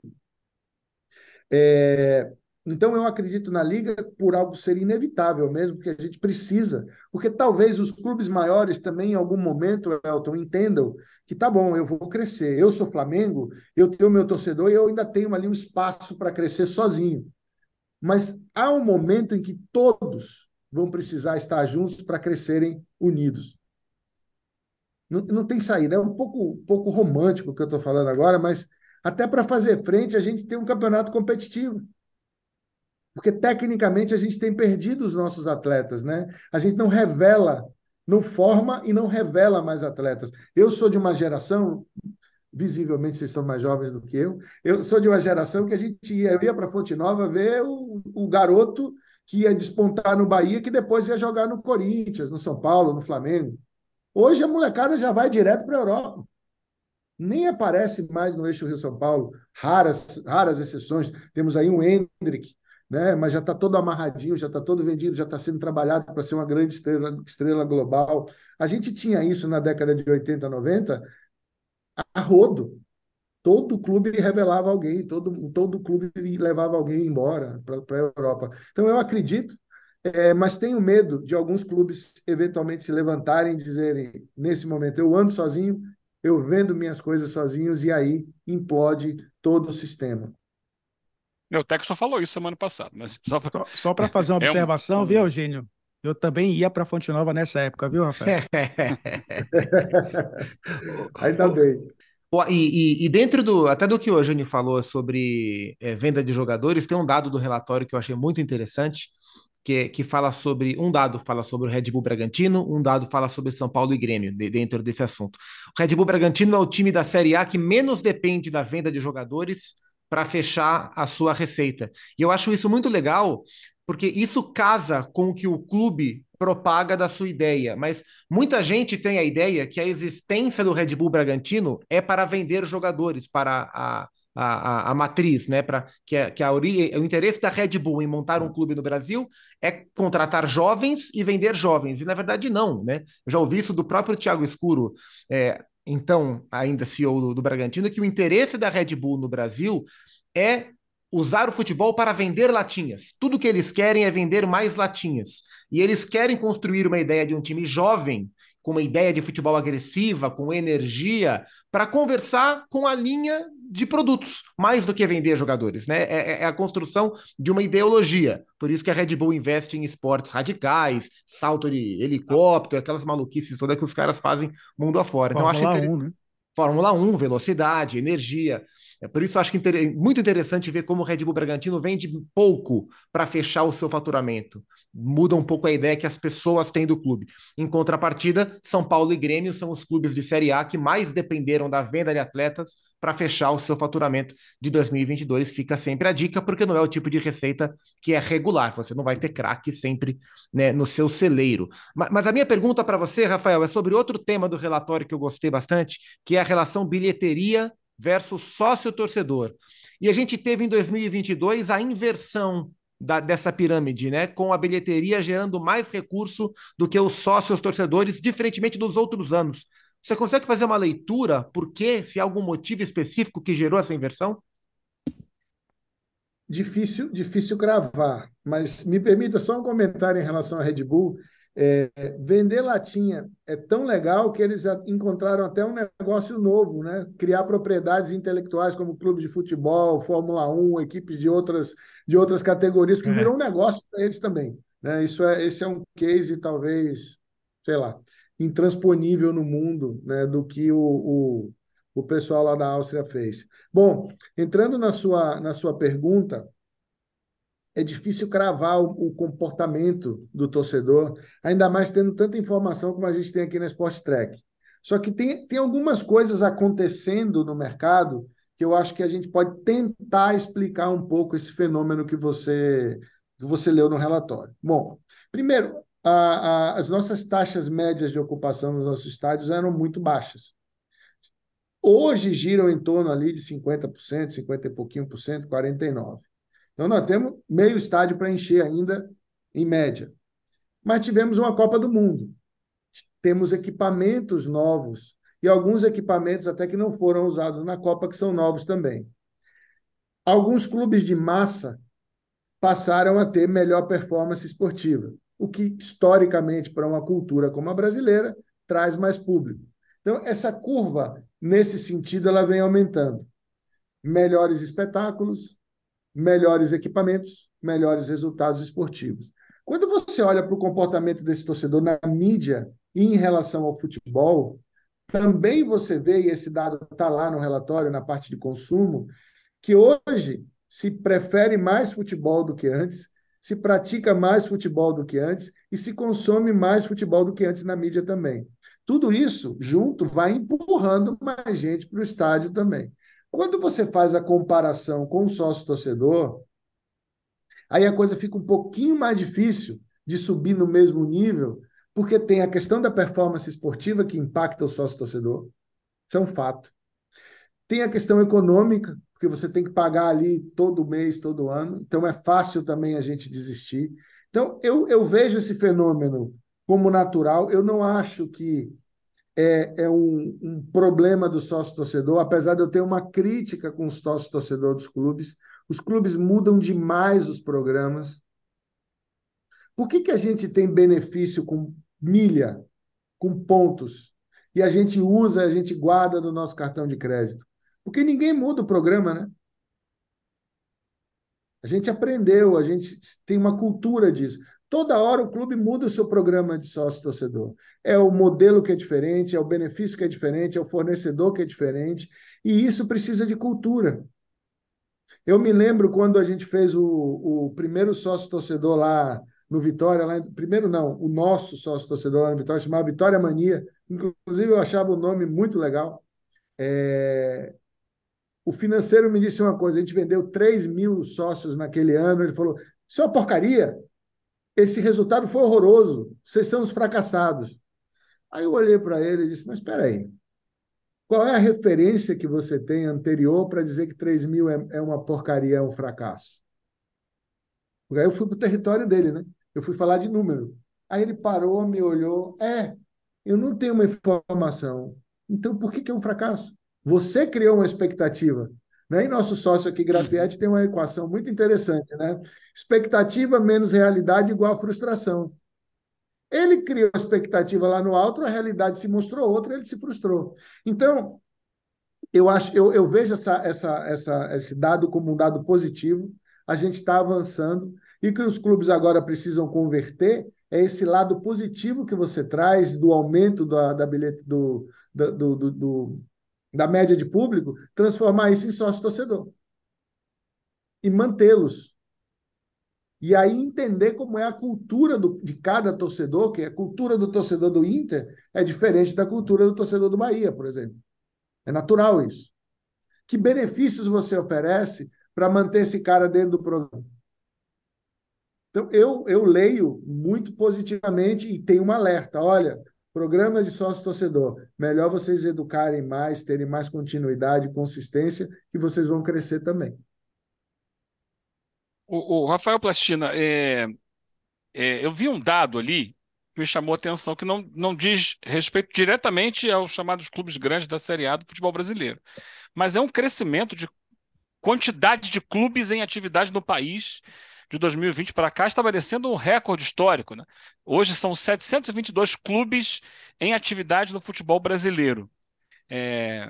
É, então, eu acredito na Liga por algo ser inevitável mesmo, que a gente precisa, porque talvez os clubes maiores também, em algum momento, Elton, entendam que tá bom, eu vou crescer. Eu sou Flamengo, eu tenho meu torcedor e eu ainda tenho ali um espaço para crescer sozinho. Mas há um momento em que todos vão precisar estar juntos para crescerem unidos. Não, não tem saída. É um pouco, um pouco romântico o que eu estou falando agora, mas até para fazer frente, a gente tem um campeonato competitivo porque tecnicamente a gente tem perdido os nossos atletas, né? A gente não revela, não forma e não revela mais atletas. Eu sou de uma geração, visivelmente vocês são mais jovens do que eu, eu sou de uma geração que a gente ia, ia para Fonte Nova ver o, o garoto que ia despontar no Bahia, que depois ia jogar no Corinthians, no São Paulo, no Flamengo. Hoje a molecada já vai direto para a Europa. Nem aparece mais no eixo Rio-São Paulo, raras, raras exceções. Temos aí um Hendrick, né? mas já está todo amarradinho, já está todo vendido, já está sendo trabalhado para ser uma grande estrela, estrela global. A gente tinha isso na década de 80, 90, a rodo. Todo clube revelava alguém, todo, todo clube levava alguém embora para a Europa. Então, eu acredito, é, mas tenho medo de alguns clubes eventualmente se levantarem e dizerem: nesse momento, eu ando sozinho, eu vendo minhas coisas sozinhos, e aí implode todo o sistema. Meu técnico só falou isso semana passada, mas só para só, só fazer uma observação, é um... viu, Eugênio? Eu também ia para Fonte Nova nessa época, viu, Rafael? Ainda bem. E, e, e, dentro do até do que o Eugênio falou sobre é, venda de jogadores, tem um dado do relatório que eu achei muito interessante, que, que fala sobre um dado fala sobre o Red Bull Bragantino, um dado fala sobre São Paulo e Grêmio de, dentro desse assunto. O Red Bull Bragantino é o time da Série A que menos depende da venda de jogadores para fechar a sua receita. E eu acho isso muito legal, porque isso casa com o que o clube propaga da sua ideia. Mas muita gente tem a ideia que a existência do Red Bull Bragantino é para vender jogadores para a, a, a, a matriz, né? Para que, que a o interesse da Red Bull em montar um clube no Brasil é contratar jovens e vender jovens. E na verdade não, né? Eu já ouvi isso do próprio Thiago Escuro. É, então ainda CEO do, do Bragantino, que o interesse da Red Bull no Brasil é usar o futebol para vender latinhas. Tudo que eles querem é vender mais latinhas. E eles querem construir uma ideia de um time jovem, com uma ideia de futebol agressiva, com energia, para conversar com a linha de produtos, mais do que vender jogadores, né? É, é, é, a construção de uma ideologia. Por isso que a Red Bull investe em esportes radicais, salto de helicóptero, aquelas maluquices todas que os caras fazem mundo afora. Então, Fórmula acho inter... 1, né? Fórmula 1, velocidade, energia. É por isso acho que muito interessante ver como o Red Bull Bragantino vende pouco para fechar o seu faturamento. Muda um pouco a ideia que as pessoas têm do clube. Em contrapartida, São Paulo e Grêmio são os clubes de Série A que mais dependeram da venda de atletas para fechar o seu faturamento de 2022. Fica sempre a dica, porque não é o tipo de receita que é regular. Você não vai ter craque sempre né, no seu celeiro. Mas, mas a minha pergunta para você, Rafael, é sobre outro tema do relatório que eu gostei bastante, que é a relação bilheteria versus sócio-torcedor. E a gente teve em 2022 a inversão da, dessa pirâmide, né? Com a bilheteria gerando mais recurso do que os sócios torcedores, diferentemente dos outros anos. Você consegue fazer uma leitura por quê? Se há algum motivo específico que gerou essa inversão? Difícil, difícil cravar, mas me permita só um comentário em relação à Red Bull. É, vender latinha é tão legal que eles encontraram até um negócio novo, né? Criar propriedades intelectuais como clube de futebol, Fórmula 1, equipes de outras, de outras categorias, que é. virou um negócio para eles também. Né? Isso é, esse é um case, talvez, sei lá, intransponível no mundo né, do que o, o, o pessoal lá da Áustria fez. Bom, entrando na sua, na sua pergunta, é difícil cravar o, o, comportamento do torcedor, ainda mais tendo tanta informação como a gente tem aqui na Sport Track. Só que tem, tem algumas coisas acontecendo no mercado que eu acho que a gente pode tentar explicar um pouco esse fenômeno que você, que você leu no relatório. Bom, primeiro, a, a, as nossas taxas médias de ocupação nos nossos estádios eram muito baixas. Hoje giram em torno ali de 50%, 50 e pouquinho por cento, 49%. Então, nós temos meio estádio para encher ainda, em média. Mas tivemos uma Copa do Mundo. Temos equipamentos novos e alguns equipamentos até que não foram usados na Copa, que são novos também. Alguns clubes de massa passaram a ter melhor performance esportiva, o que, historicamente, para uma cultura como a brasileira, traz mais público. Então, essa curva, nesse sentido, ela vem aumentando. Melhores espetáculos, melhores equipamentos, melhores resultados esportivos. Quando você olha para o comportamento desse torcedor na mídia e em relação ao futebol, também você vê, e esse dado está lá no relatório, na parte de consumo, que hoje se prefere mais futebol do que antes, se pratica mais futebol do que antes e se consome mais futebol do que antes na mídia também. Tudo isso junto vai empurrando mais gente para o estádio também. Quando você faz a comparação com o sócio-torcedor, aí a coisa fica um pouquinho mais difícil de subir no mesmo nível, porque tem a questão da performance esportiva que impacta o sócio-torcedor, isso é um fato. Tem a questão econômica, porque você tem que pagar ali todo mês, todo ano, então é fácil também a gente desistir. Então, eu, eu vejo esse fenômeno como natural, eu não acho que é, é um, um, problema do sócio-torcedor, apesar de eu ter uma crítica com o sócio-torcedor dos clubes. Os clubes mudam demais os programas. Por que, que a gente tem benefício com milha, com pontos, e a gente usa, a gente guarda no nosso cartão de crédito? Porque ninguém muda o programa, né? A gente aprendeu, a gente tem uma cultura disso. Toda hora o clube muda o seu programa de sócio-torcedor. É o modelo que é diferente, é o benefício que é diferente, é o fornecedor que é diferente, e isso precisa de cultura. Eu me lembro quando a gente fez o, o primeiro sócio-torcedor lá no Vitória, lá, primeiro não, o nosso sócio-torcedor lá no Vitória, chamava Vitória Mania, inclusive eu achava o nome muito legal. É... O financeiro me disse uma coisa: a gente vendeu 3 mil sócios naquele ano. Ele falou: Isso é uma porcaria esse resultado foi horroroso, vocês são os fracassados. Aí eu olhei para ele e disse: Mas espera aí, qual é a referência que você tem anterior para dizer que 3 mil é, é uma porcaria, é um fracasso? Porque aí eu fui para o território dele, né? Eu fui falar de número. Aí ele parou, me olhou: É, eu não tenho uma informação. Então por que, que é um fracasso? Você criou uma expectativa. Né? E nosso sócio aqui, Grafietti, tem uma equação muito interessante, né? Expectativa menos realidade igual a frustração. Ele criou a expectativa lá no alto, a realidade se mostrou outra, ele se frustrou. Então, eu acho, eu, eu vejo essa, essa, essa, esse dado como um dado positivo. A gente está avançando e que os clubes agora precisam converter é esse lado positivo que você traz do aumento da, da bilhete do, do, do, do, da média de público, transformar isso em sócio torcedor e mantê-los. E aí entender como é a cultura do, de cada torcedor, que a cultura do torcedor do Inter é diferente da cultura do torcedor do Bahia, por exemplo. É natural isso. Que benefícios você oferece para manter esse cara dentro do programa? Então, eu, eu leio muito positivamente e tenho um alerta. Olha, programa de sócio-torcedor, melhor vocês educarem mais, terem mais continuidade, consistência, que vocês vão crescer também. O, o Rafael Plastina, é, é, eu vi um dado ali que me chamou a atenção, que não, não diz respeito diretamente aos chamados clubes grandes da Série A do futebol brasileiro, mas é um crescimento de quantidade de clubes em atividade no país de 2020 para cá, estabelecendo um recorde histórico. Né? Hoje são 722 clubes em atividade no futebol brasileiro. É...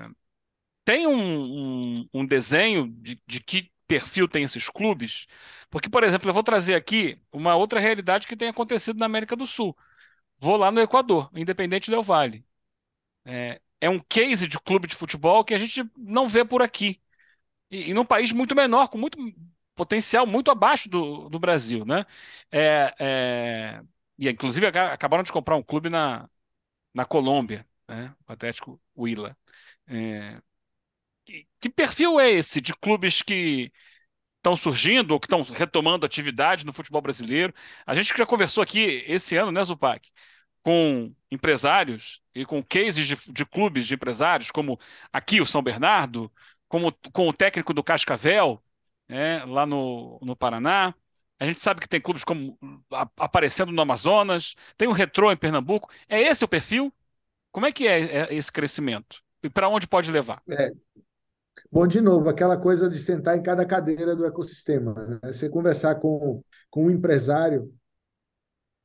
Tem um, um, um desenho de, de que perfil tem esses clubes? Porque, por exemplo, eu vou trazer aqui uma outra realidade que tem acontecido na América do Sul. Vou lá no Equador, Independente Del Vale. É, é um case de clube de futebol que a gente não vê por aqui. E, e num país muito menor, com muito potencial muito abaixo do, do Brasil, né? É, é, e inclusive acabaram de comprar um clube na, na Colômbia, né? O Atlético Huila. É, que, que perfil é esse de clubes que estão surgindo ou que estão retomando atividade no futebol brasileiro? A gente já conversou aqui esse ano, né, Zupac? Com empresários e com cases de, de clubes de empresários, como aqui o São Bernardo, como com o técnico do Cascavel, né, lá no, no Paraná. A gente sabe que tem clubes como a, aparecendo no Amazonas, tem o Retrô em Pernambuco. É esse o perfil? Como é que é, é esse crescimento? E para onde pode levar? É. Bom, de novo, aquela coisa de sentar em cada cadeira do ecossistema. Né? Você conversar com, com um empresário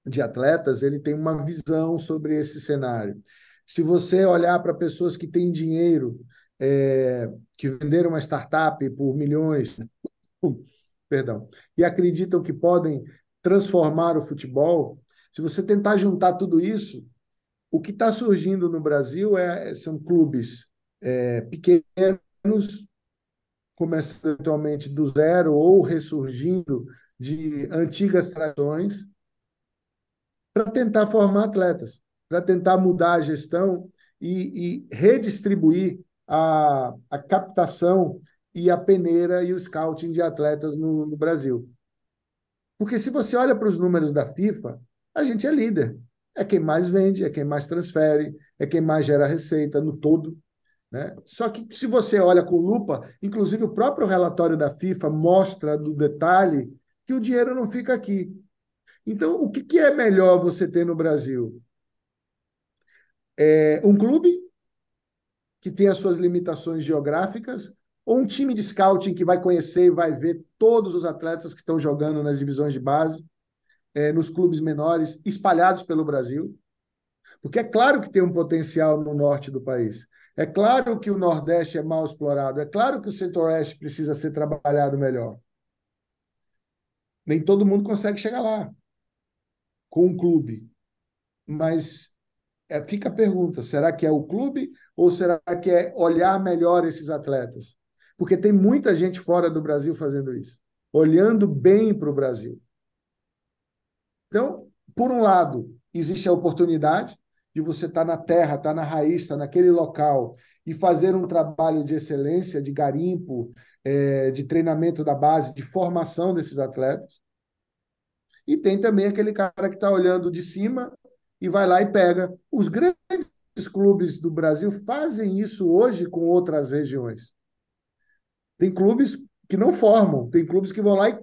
de atletas, ele tem uma visão sobre esse cenário. Se você olhar para pessoas que têm dinheiro, é, que venderam uma startup por milhões, perdão, e acreditam que podem transformar o futebol, se você tentar juntar tudo isso, o que está surgindo no Brasil é, são clubes é, pequenos, começando atualmente do zero ou ressurgindo de antigas tradições, para tentar formar atletas, para tentar mudar a gestão e, e redistribuir a, a captação e a peneira e o scouting de atletas no, no Brasil. Porque se você olha para os números da FIFA, a gente é líder. É quem mais vende, é quem mais transfere, é quem mais gera receita no todo. Né? Só que se você olha com lupa, inclusive o próprio relatório da FIFA mostra do detalhe que o dinheiro não fica aqui. Então, o que, que é melhor você ter no Brasil? É um clube que tem as suas limitações geográficas, ou um time de scouting que vai conhecer e vai ver todos os atletas que estão jogando nas divisões de base, é, nos clubes menores, espalhados pelo Brasil. Porque é claro que tem um potencial no norte do país. É claro que o Nordeste é mal explorado. É claro que o Centro-Oeste precisa ser trabalhado melhor. Nem todo mundo consegue chegar lá com um clube. Mas é, fica a pergunta: será que é o clube ou será que é olhar melhor esses atletas? Porque tem muita gente fora do Brasil fazendo isso, olhando bem para o Brasil. Então, por um lado, existe a oportunidade de você estar tá na terra, estar tá na raiz, estar tá naquele local e fazer um trabalho de excelência, de garimpo, é, de treinamento da base, de formação desses atletas. E tem também aquele cara que está olhando de cima e vai lá e pega. Os grandes clubes do Brasil fazem isso hoje com outras regiões. Tem clubes que não formam, tem clubes que vão lá e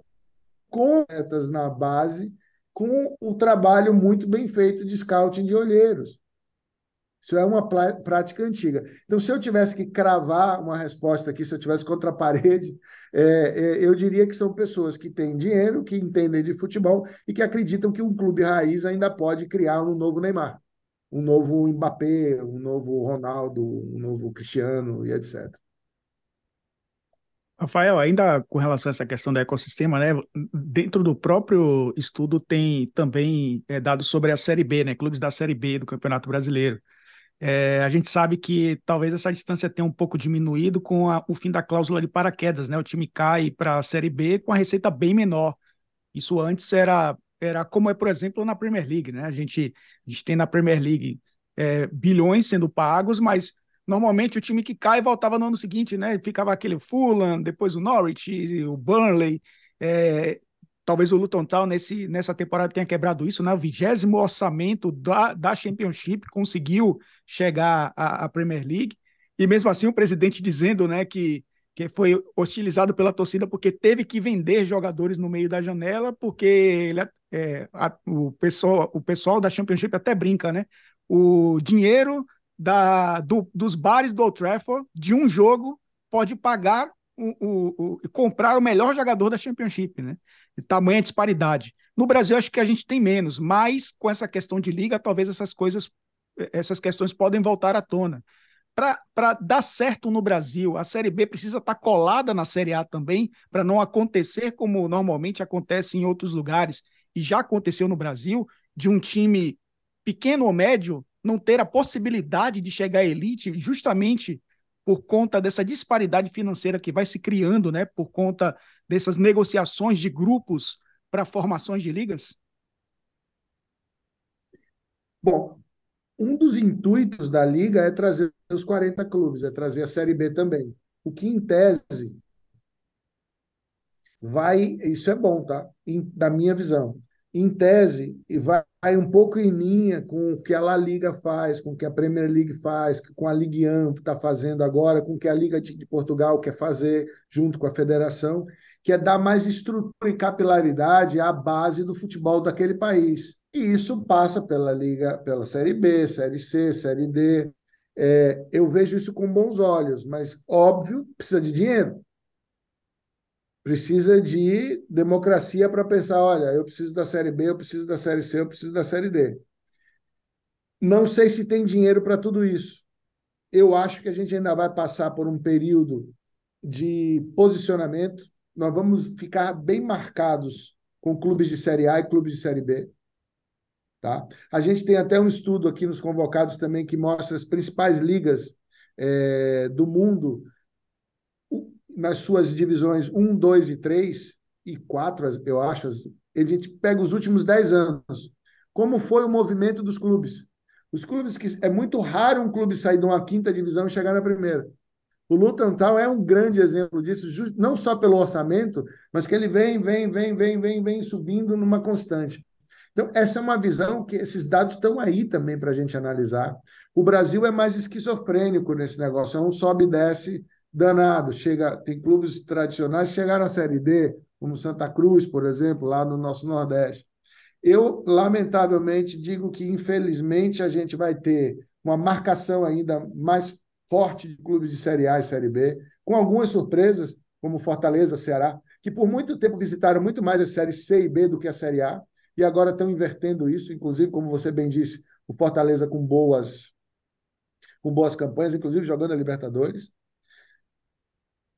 com na base com o trabalho muito bem feito de scouting de olheiros. Isso é uma prática antiga. Então, se eu tivesse que cravar uma resposta aqui, se eu tivesse contra a parede, é, é, eu diria que são pessoas que têm dinheiro, que entendem de futebol e que acreditam que um clube raiz ainda pode criar um novo Neymar, um novo Mbappé, um novo Ronaldo, um novo Cristiano e etc. Rafael, ainda com relação a essa questão do ecossistema, né? Dentro do próprio estudo tem também é, dados sobre a Série B, né? Clubes da Série B do Campeonato Brasileiro. É, a gente sabe que talvez essa distância tenha um pouco diminuído com a, o fim da cláusula de paraquedas, né? O time cai para a Série B com a receita bem menor. Isso antes era, era como é, por exemplo, na Premier League, né? A gente, a gente tem na Premier League é, bilhões sendo pagos, mas normalmente o time que cai voltava no ano seguinte, né? Ficava aquele Fulham, depois o Norwich, o Burnley. É, talvez o Luton Town nesse, nessa temporada tenha quebrado isso, né? O vigésimo orçamento da, da Championship conseguiu chegar à, à, Premier League, e mesmo assim o presidente dizendo né, que, que foi hostilizado pela torcida porque teve que vender jogadores no meio da janela, porque ele, é, a, o, pessoal, o pessoal da Championship até brinca, né? O dinheiro da, do, dos bares do Old Trafford de um jogo pode pagar o, comprar o melhor jogador da Championship, né? Tamanha disparidade. No Brasil, acho que a gente tem menos, mas com essa questão de liga, talvez essas coisas, essas questões podem voltar à tona. Para dar certo no Brasil, a Série B precisa estar tá colada na Série A também, para não acontecer como normalmente acontece em outros lugares, e já aconteceu no Brasil, de um time pequeno ou médio não ter a possibilidade de chegar à elite justamente por conta dessa disparidade financeira que vai se criando, né, por conta dessas negociações de grupos para formações de ligas? Bom, um dos intuitos da liga é trazer os 40 clubes, é trazer a Série B também. O que, em tese, vai. Isso é bom, tá? da minha visão em tese, vai um pouco em linha com o que a La Liga faz, com o que a Premier League faz, com a Ligue 1 está fazendo agora, com o que a Liga de Portugal quer fazer junto com a federação, que é dar mais estrutura e capilaridade à base do futebol daquele país. E isso passa pela Liga, pela Série B, Série C, Série D. É, eu vejo isso com bons olhos, mas óbvio, precisa de dinheiro precisa de democracia para pensar, olha, eu preciso da série B, eu preciso da série C, eu preciso da série D. Não sei se tem dinheiro para tudo isso. Eu acho que a gente ainda vai passar por um período de posicionamento. Nós vamos ficar bem marcados com clubes de série A e clubes de série B. Tá? A gente tem até um estudo aqui nos convocados também que mostra as principais ligas é, do mundo nas suas divisões 1, 2 e 3 e 4, eu acho, a gente pega os últimos 10 anos. Como foi o movimento dos clubes? Os clubes que é muito raro um clube sair de uma quinta divisão e chegar na primeira. O Luton é um grande exemplo disso, não só pelo orçamento, mas que ele vem, vem, vem, vem, vem, vem subindo numa constante. Então, essa é uma visão que esses dados estão aí também para a gente analisar. O Brasil é mais esquizofrênico nesse negócio, é um sobe e desce danado. Chega, tem clubes tradicionais que chegaram à Série D, como Santa Cruz, por exemplo, lá no nosso Nordeste. Eu, lamentavelmente, digo que, infelizmente, a gente vai ter uma marcação ainda mais forte de clubes de Série A e Série B, com algumas surpresas, como Fortaleza, Ceará, que por muito tempo visitaram muito mais a Série C e B do que a Série A, e agora estão invertendo isso, inclusive, como você bem disse, o Fortaleza com boas com boas campanhas, inclusive jogando a Libertadores.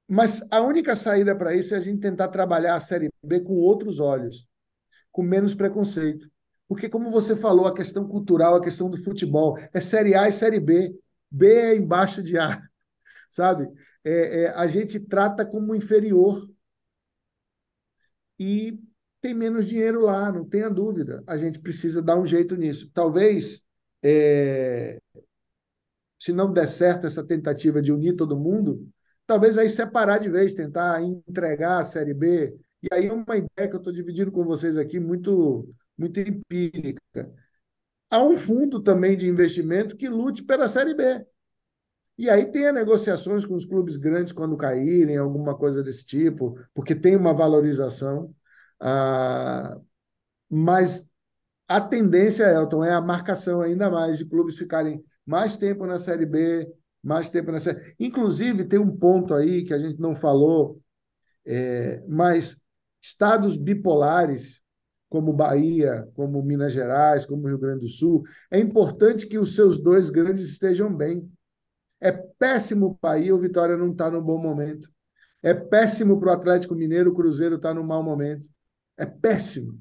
Mas a única saída para isso é a gente tentar trabalhar a Série B com outros olhos, com menos preconceito. Porque, como você falou, a questão cultural, a questão do futebol, é Série A e Série B. B é embaixo de A, sabe? É, é, a gente trata como inferior. E tem menos dinheiro lá, não tenha dúvida. A gente precisa dar um jeito nisso. Talvez, é, se não der certo essa tentativa de unir todo mundo, talvez aí separar de vez, tentar entregar a Série B. E aí é uma ideia que eu estou dividindo com vocês aqui, muito, muito empírica. Há um fundo também de investimento que lute pela Série B. E aí tem negociações com os clubes grandes quando caírem, alguma coisa desse tipo, porque tem uma valorização. Ah, mas a tendência, Elton, é a marcação ainda mais de clubes ficarem mais tempo na Série B, mais tempo Série. Inclusive, tem um ponto aí que a gente não falou, é, mas estados bipolares, como Bahia, como Minas Gerais, como Rio Grande do Sul, é importante que os seus dois grandes estejam bem. É péssimo para o Vitória não está no bom momento. É péssimo para o Atlético Mineiro, o Cruzeiro está no mau momento. É péssimo.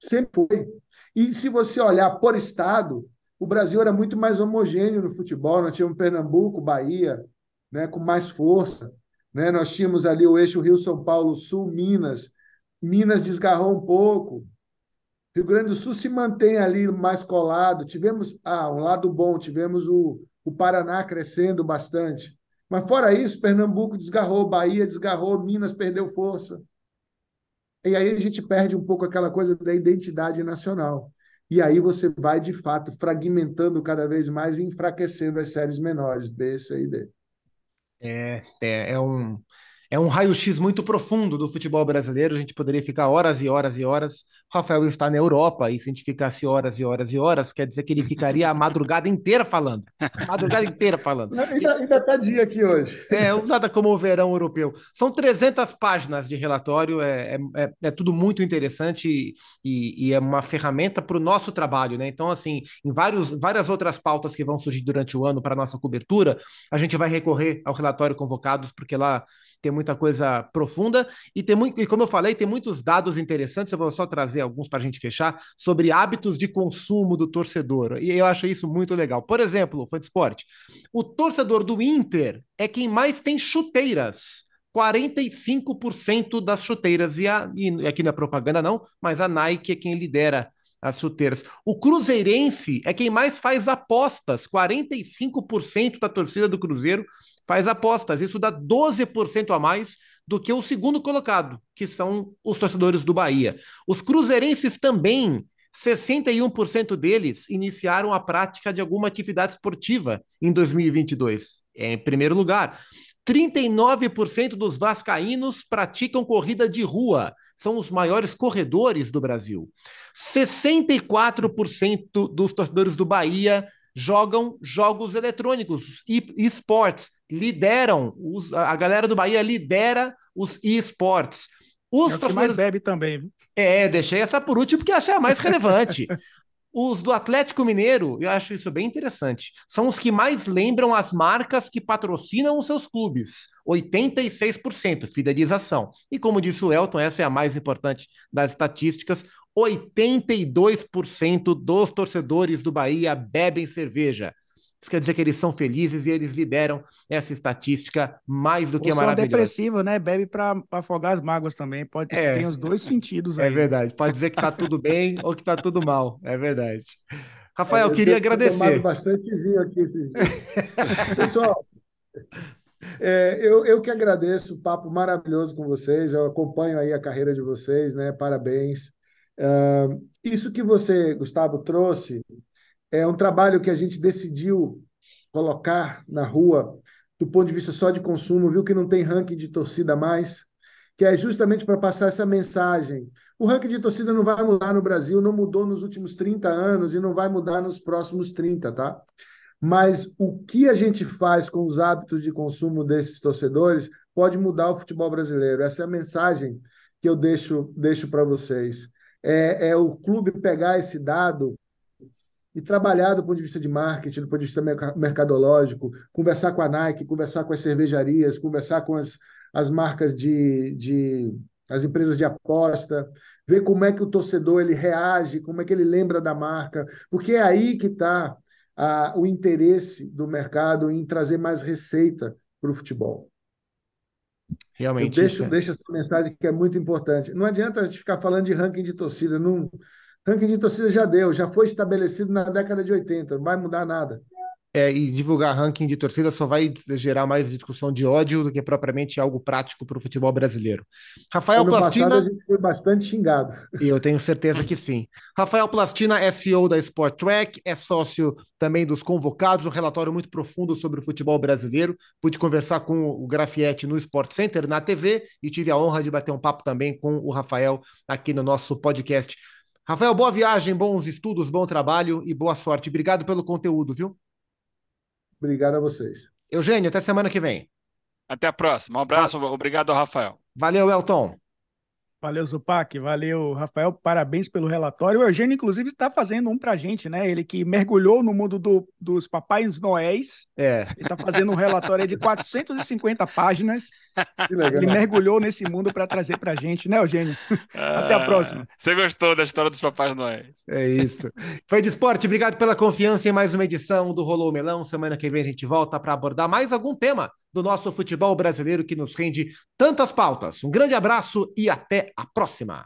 Sempre foi. E se você olhar por estado, o Brasil era muito mais homogêneo no futebol. Nós tínhamos Pernambuco, Bahia, né, com mais força. Né? Nós tínhamos ali o eixo Rio-São Paulo, Sul, Minas. Minas desgarrou um pouco. Rio Grande do Sul se mantém ali mais colado. Tivemos, ah, um lado bom, tivemos o, o Paraná crescendo bastante. Mas fora isso, Pernambuco desgarrou, Bahia desgarrou, Minas perdeu força. E aí a gente perde um pouco aquela coisa da identidade nacional. E aí você vai, de fato, fragmentando cada vez mais e enfraquecendo as séries menores, B, C e D. É, é, é um, é um raio-x muito profundo do futebol brasileiro. A gente poderia ficar horas e horas e horas. O Rafael está na Europa, e se a gente ficasse horas e horas e horas, quer dizer que ele ficaria a madrugada inteira falando. A madrugada inteira falando. Ainda está dia aqui hoje. É, nada como o verão europeu. São 300 páginas de relatório, é, é, é, é tudo muito interessante e, e é uma ferramenta para o nosso trabalho, né? Então, assim, em vários, várias outras pautas que vão surgir durante o ano para a nossa cobertura, a gente vai recorrer ao relatório convocados, porque lá tem muita coisa profunda e tem muito, e como eu falei, tem muitos dados interessantes. Eu vou só trazer alguns para a gente fechar sobre hábitos de consumo do torcedor. E eu acho isso muito legal. Por exemplo, fã de esporte, o torcedor do Inter é quem mais tem chuteiras. 45% das chuteiras, e, a, e aqui não é propaganda, não, mas a Nike é quem lidera as chuteiras. O Cruzeirense é quem mais faz apostas. 45% da torcida do Cruzeiro faz apostas. Isso dá 12% a mais do que o segundo colocado, que são os torcedores do Bahia. Os cruzeirenses também, 61% deles iniciaram a prática de alguma atividade esportiva em 2022. É em primeiro lugar. 39% dos vascaínos praticam corrida de rua. São os maiores corredores do Brasil. 64% dos torcedores do Bahia jogam jogos eletrônicos e esportes, lideram, os, a galera do Bahia lidera os esportes. Os é torcedores... mais bebe também. É, deixei essa por último porque achei a mais relevante. Os do Atlético Mineiro, eu acho isso bem interessante, são os que mais lembram as marcas que patrocinam os seus clubes. 86% fidelização. E como disse o Elton, essa é a mais importante das estatísticas: 82% dos torcedores do Bahia bebem cerveja. Isso quer dizer que eles são felizes e eles lideram essa estatística mais do que Ou maravilhosa. depressivo, né? Bebe para afogar as mágoas também. Pode é, ter os dois sentidos é aí. É verdade. Pode dizer que está tudo bem ou que está tudo mal. É verdade. Rafael, é, eu queria agradecer. tomado bastante vinho aqui esses dias. Pessoal, é, eu, eu que agradeço o papo maravilhoso com vocês. Eu acompanho aí a carreira de vocês, né? Parabéns. Uh, isso que você, Gustavo, trouxe é um trabalho que a gente decidiu colocar na rua do ponto de vista só de consumo, viu que não tem ranking de torcida mais, que é justamente para passar essa mensagem. O ranking de torcida não vai mudar no Brasil, não mudou nos últimos 30 anos e não vai mudar nos próximos 30, tá? Mas o que a gente faz com os hábitos de consumo desses torcedores pode mudar o futebol brasileiro. Essa é a mensagem que eu deixo, deixo para vocês. É, é o clube pegar esse dado e trabalhar do ponto de vista de marketing, do ponto de vista mercadológico, conversar com a Nike, conversar com as cervejarias, conversar com as, as marcas de, de as empresas de aposta, ver como é que o torcedor ele reage, como é que ele lembra da marca, porque é aí que está o interesse do mercado em trazer mais receita para o futebol. Realmente. Eu deixo, é... deixo essa mensagem que é muito importante. Não adianta a gente ficar falando de ranking de torcida, não, Ranking de torcida já deu, já foi estabelecido na década de 80, não vai mudar nada. É, e divulgar ranking de torcida só vai gerar mais discussão de ódio do que propriamente algo prático para o futebol brasileiro. Rafael ano Plastina. Passado a gente foi bastante xingado. E eu tenho certeza que sim. Rafael Plastina é CEO da Sport Track, é sócio também dos convocados, um relatório muito profundo sobre o futebol brasileiro. Pude conversar com o Grafietti no Sport Center, na TV, e tive a honra de bater um papo também com o Rafael aqui no nosso podcast. Rafael, boa viagem, bons estudos, bom trabalho e boa sorte. Obrigado pelo conteúdo, viu? Obrigado a vocês. Eugênio, até semana que vem. Até a próxima. Um abraço, obrigado ao Rafael. Valeu, Elton. Valeu, Zupac. Valeu, Rafael. Parabéns pelo relatório. O Eugênio, inclusive, está fazendo um para a gente, né? Ele que mergulhou no mundo do, dos papais noéis. É. Ele está fazendo um relatório de 450 páginas. Ele mergulhou nesse mundo para trazer para a gente, né, Eugênio? Ah, Até a próxima. Você gostou da história dos papais noéis? É isso. Foi de esporte. Obrigado pela confiança em mais uma edição do Rolou Melão. Semana que vem a gente volta para abordar mais algum tema do nosso futebol brasileiro que nos rende tantas pautas. Um grande abraço e até a próxima.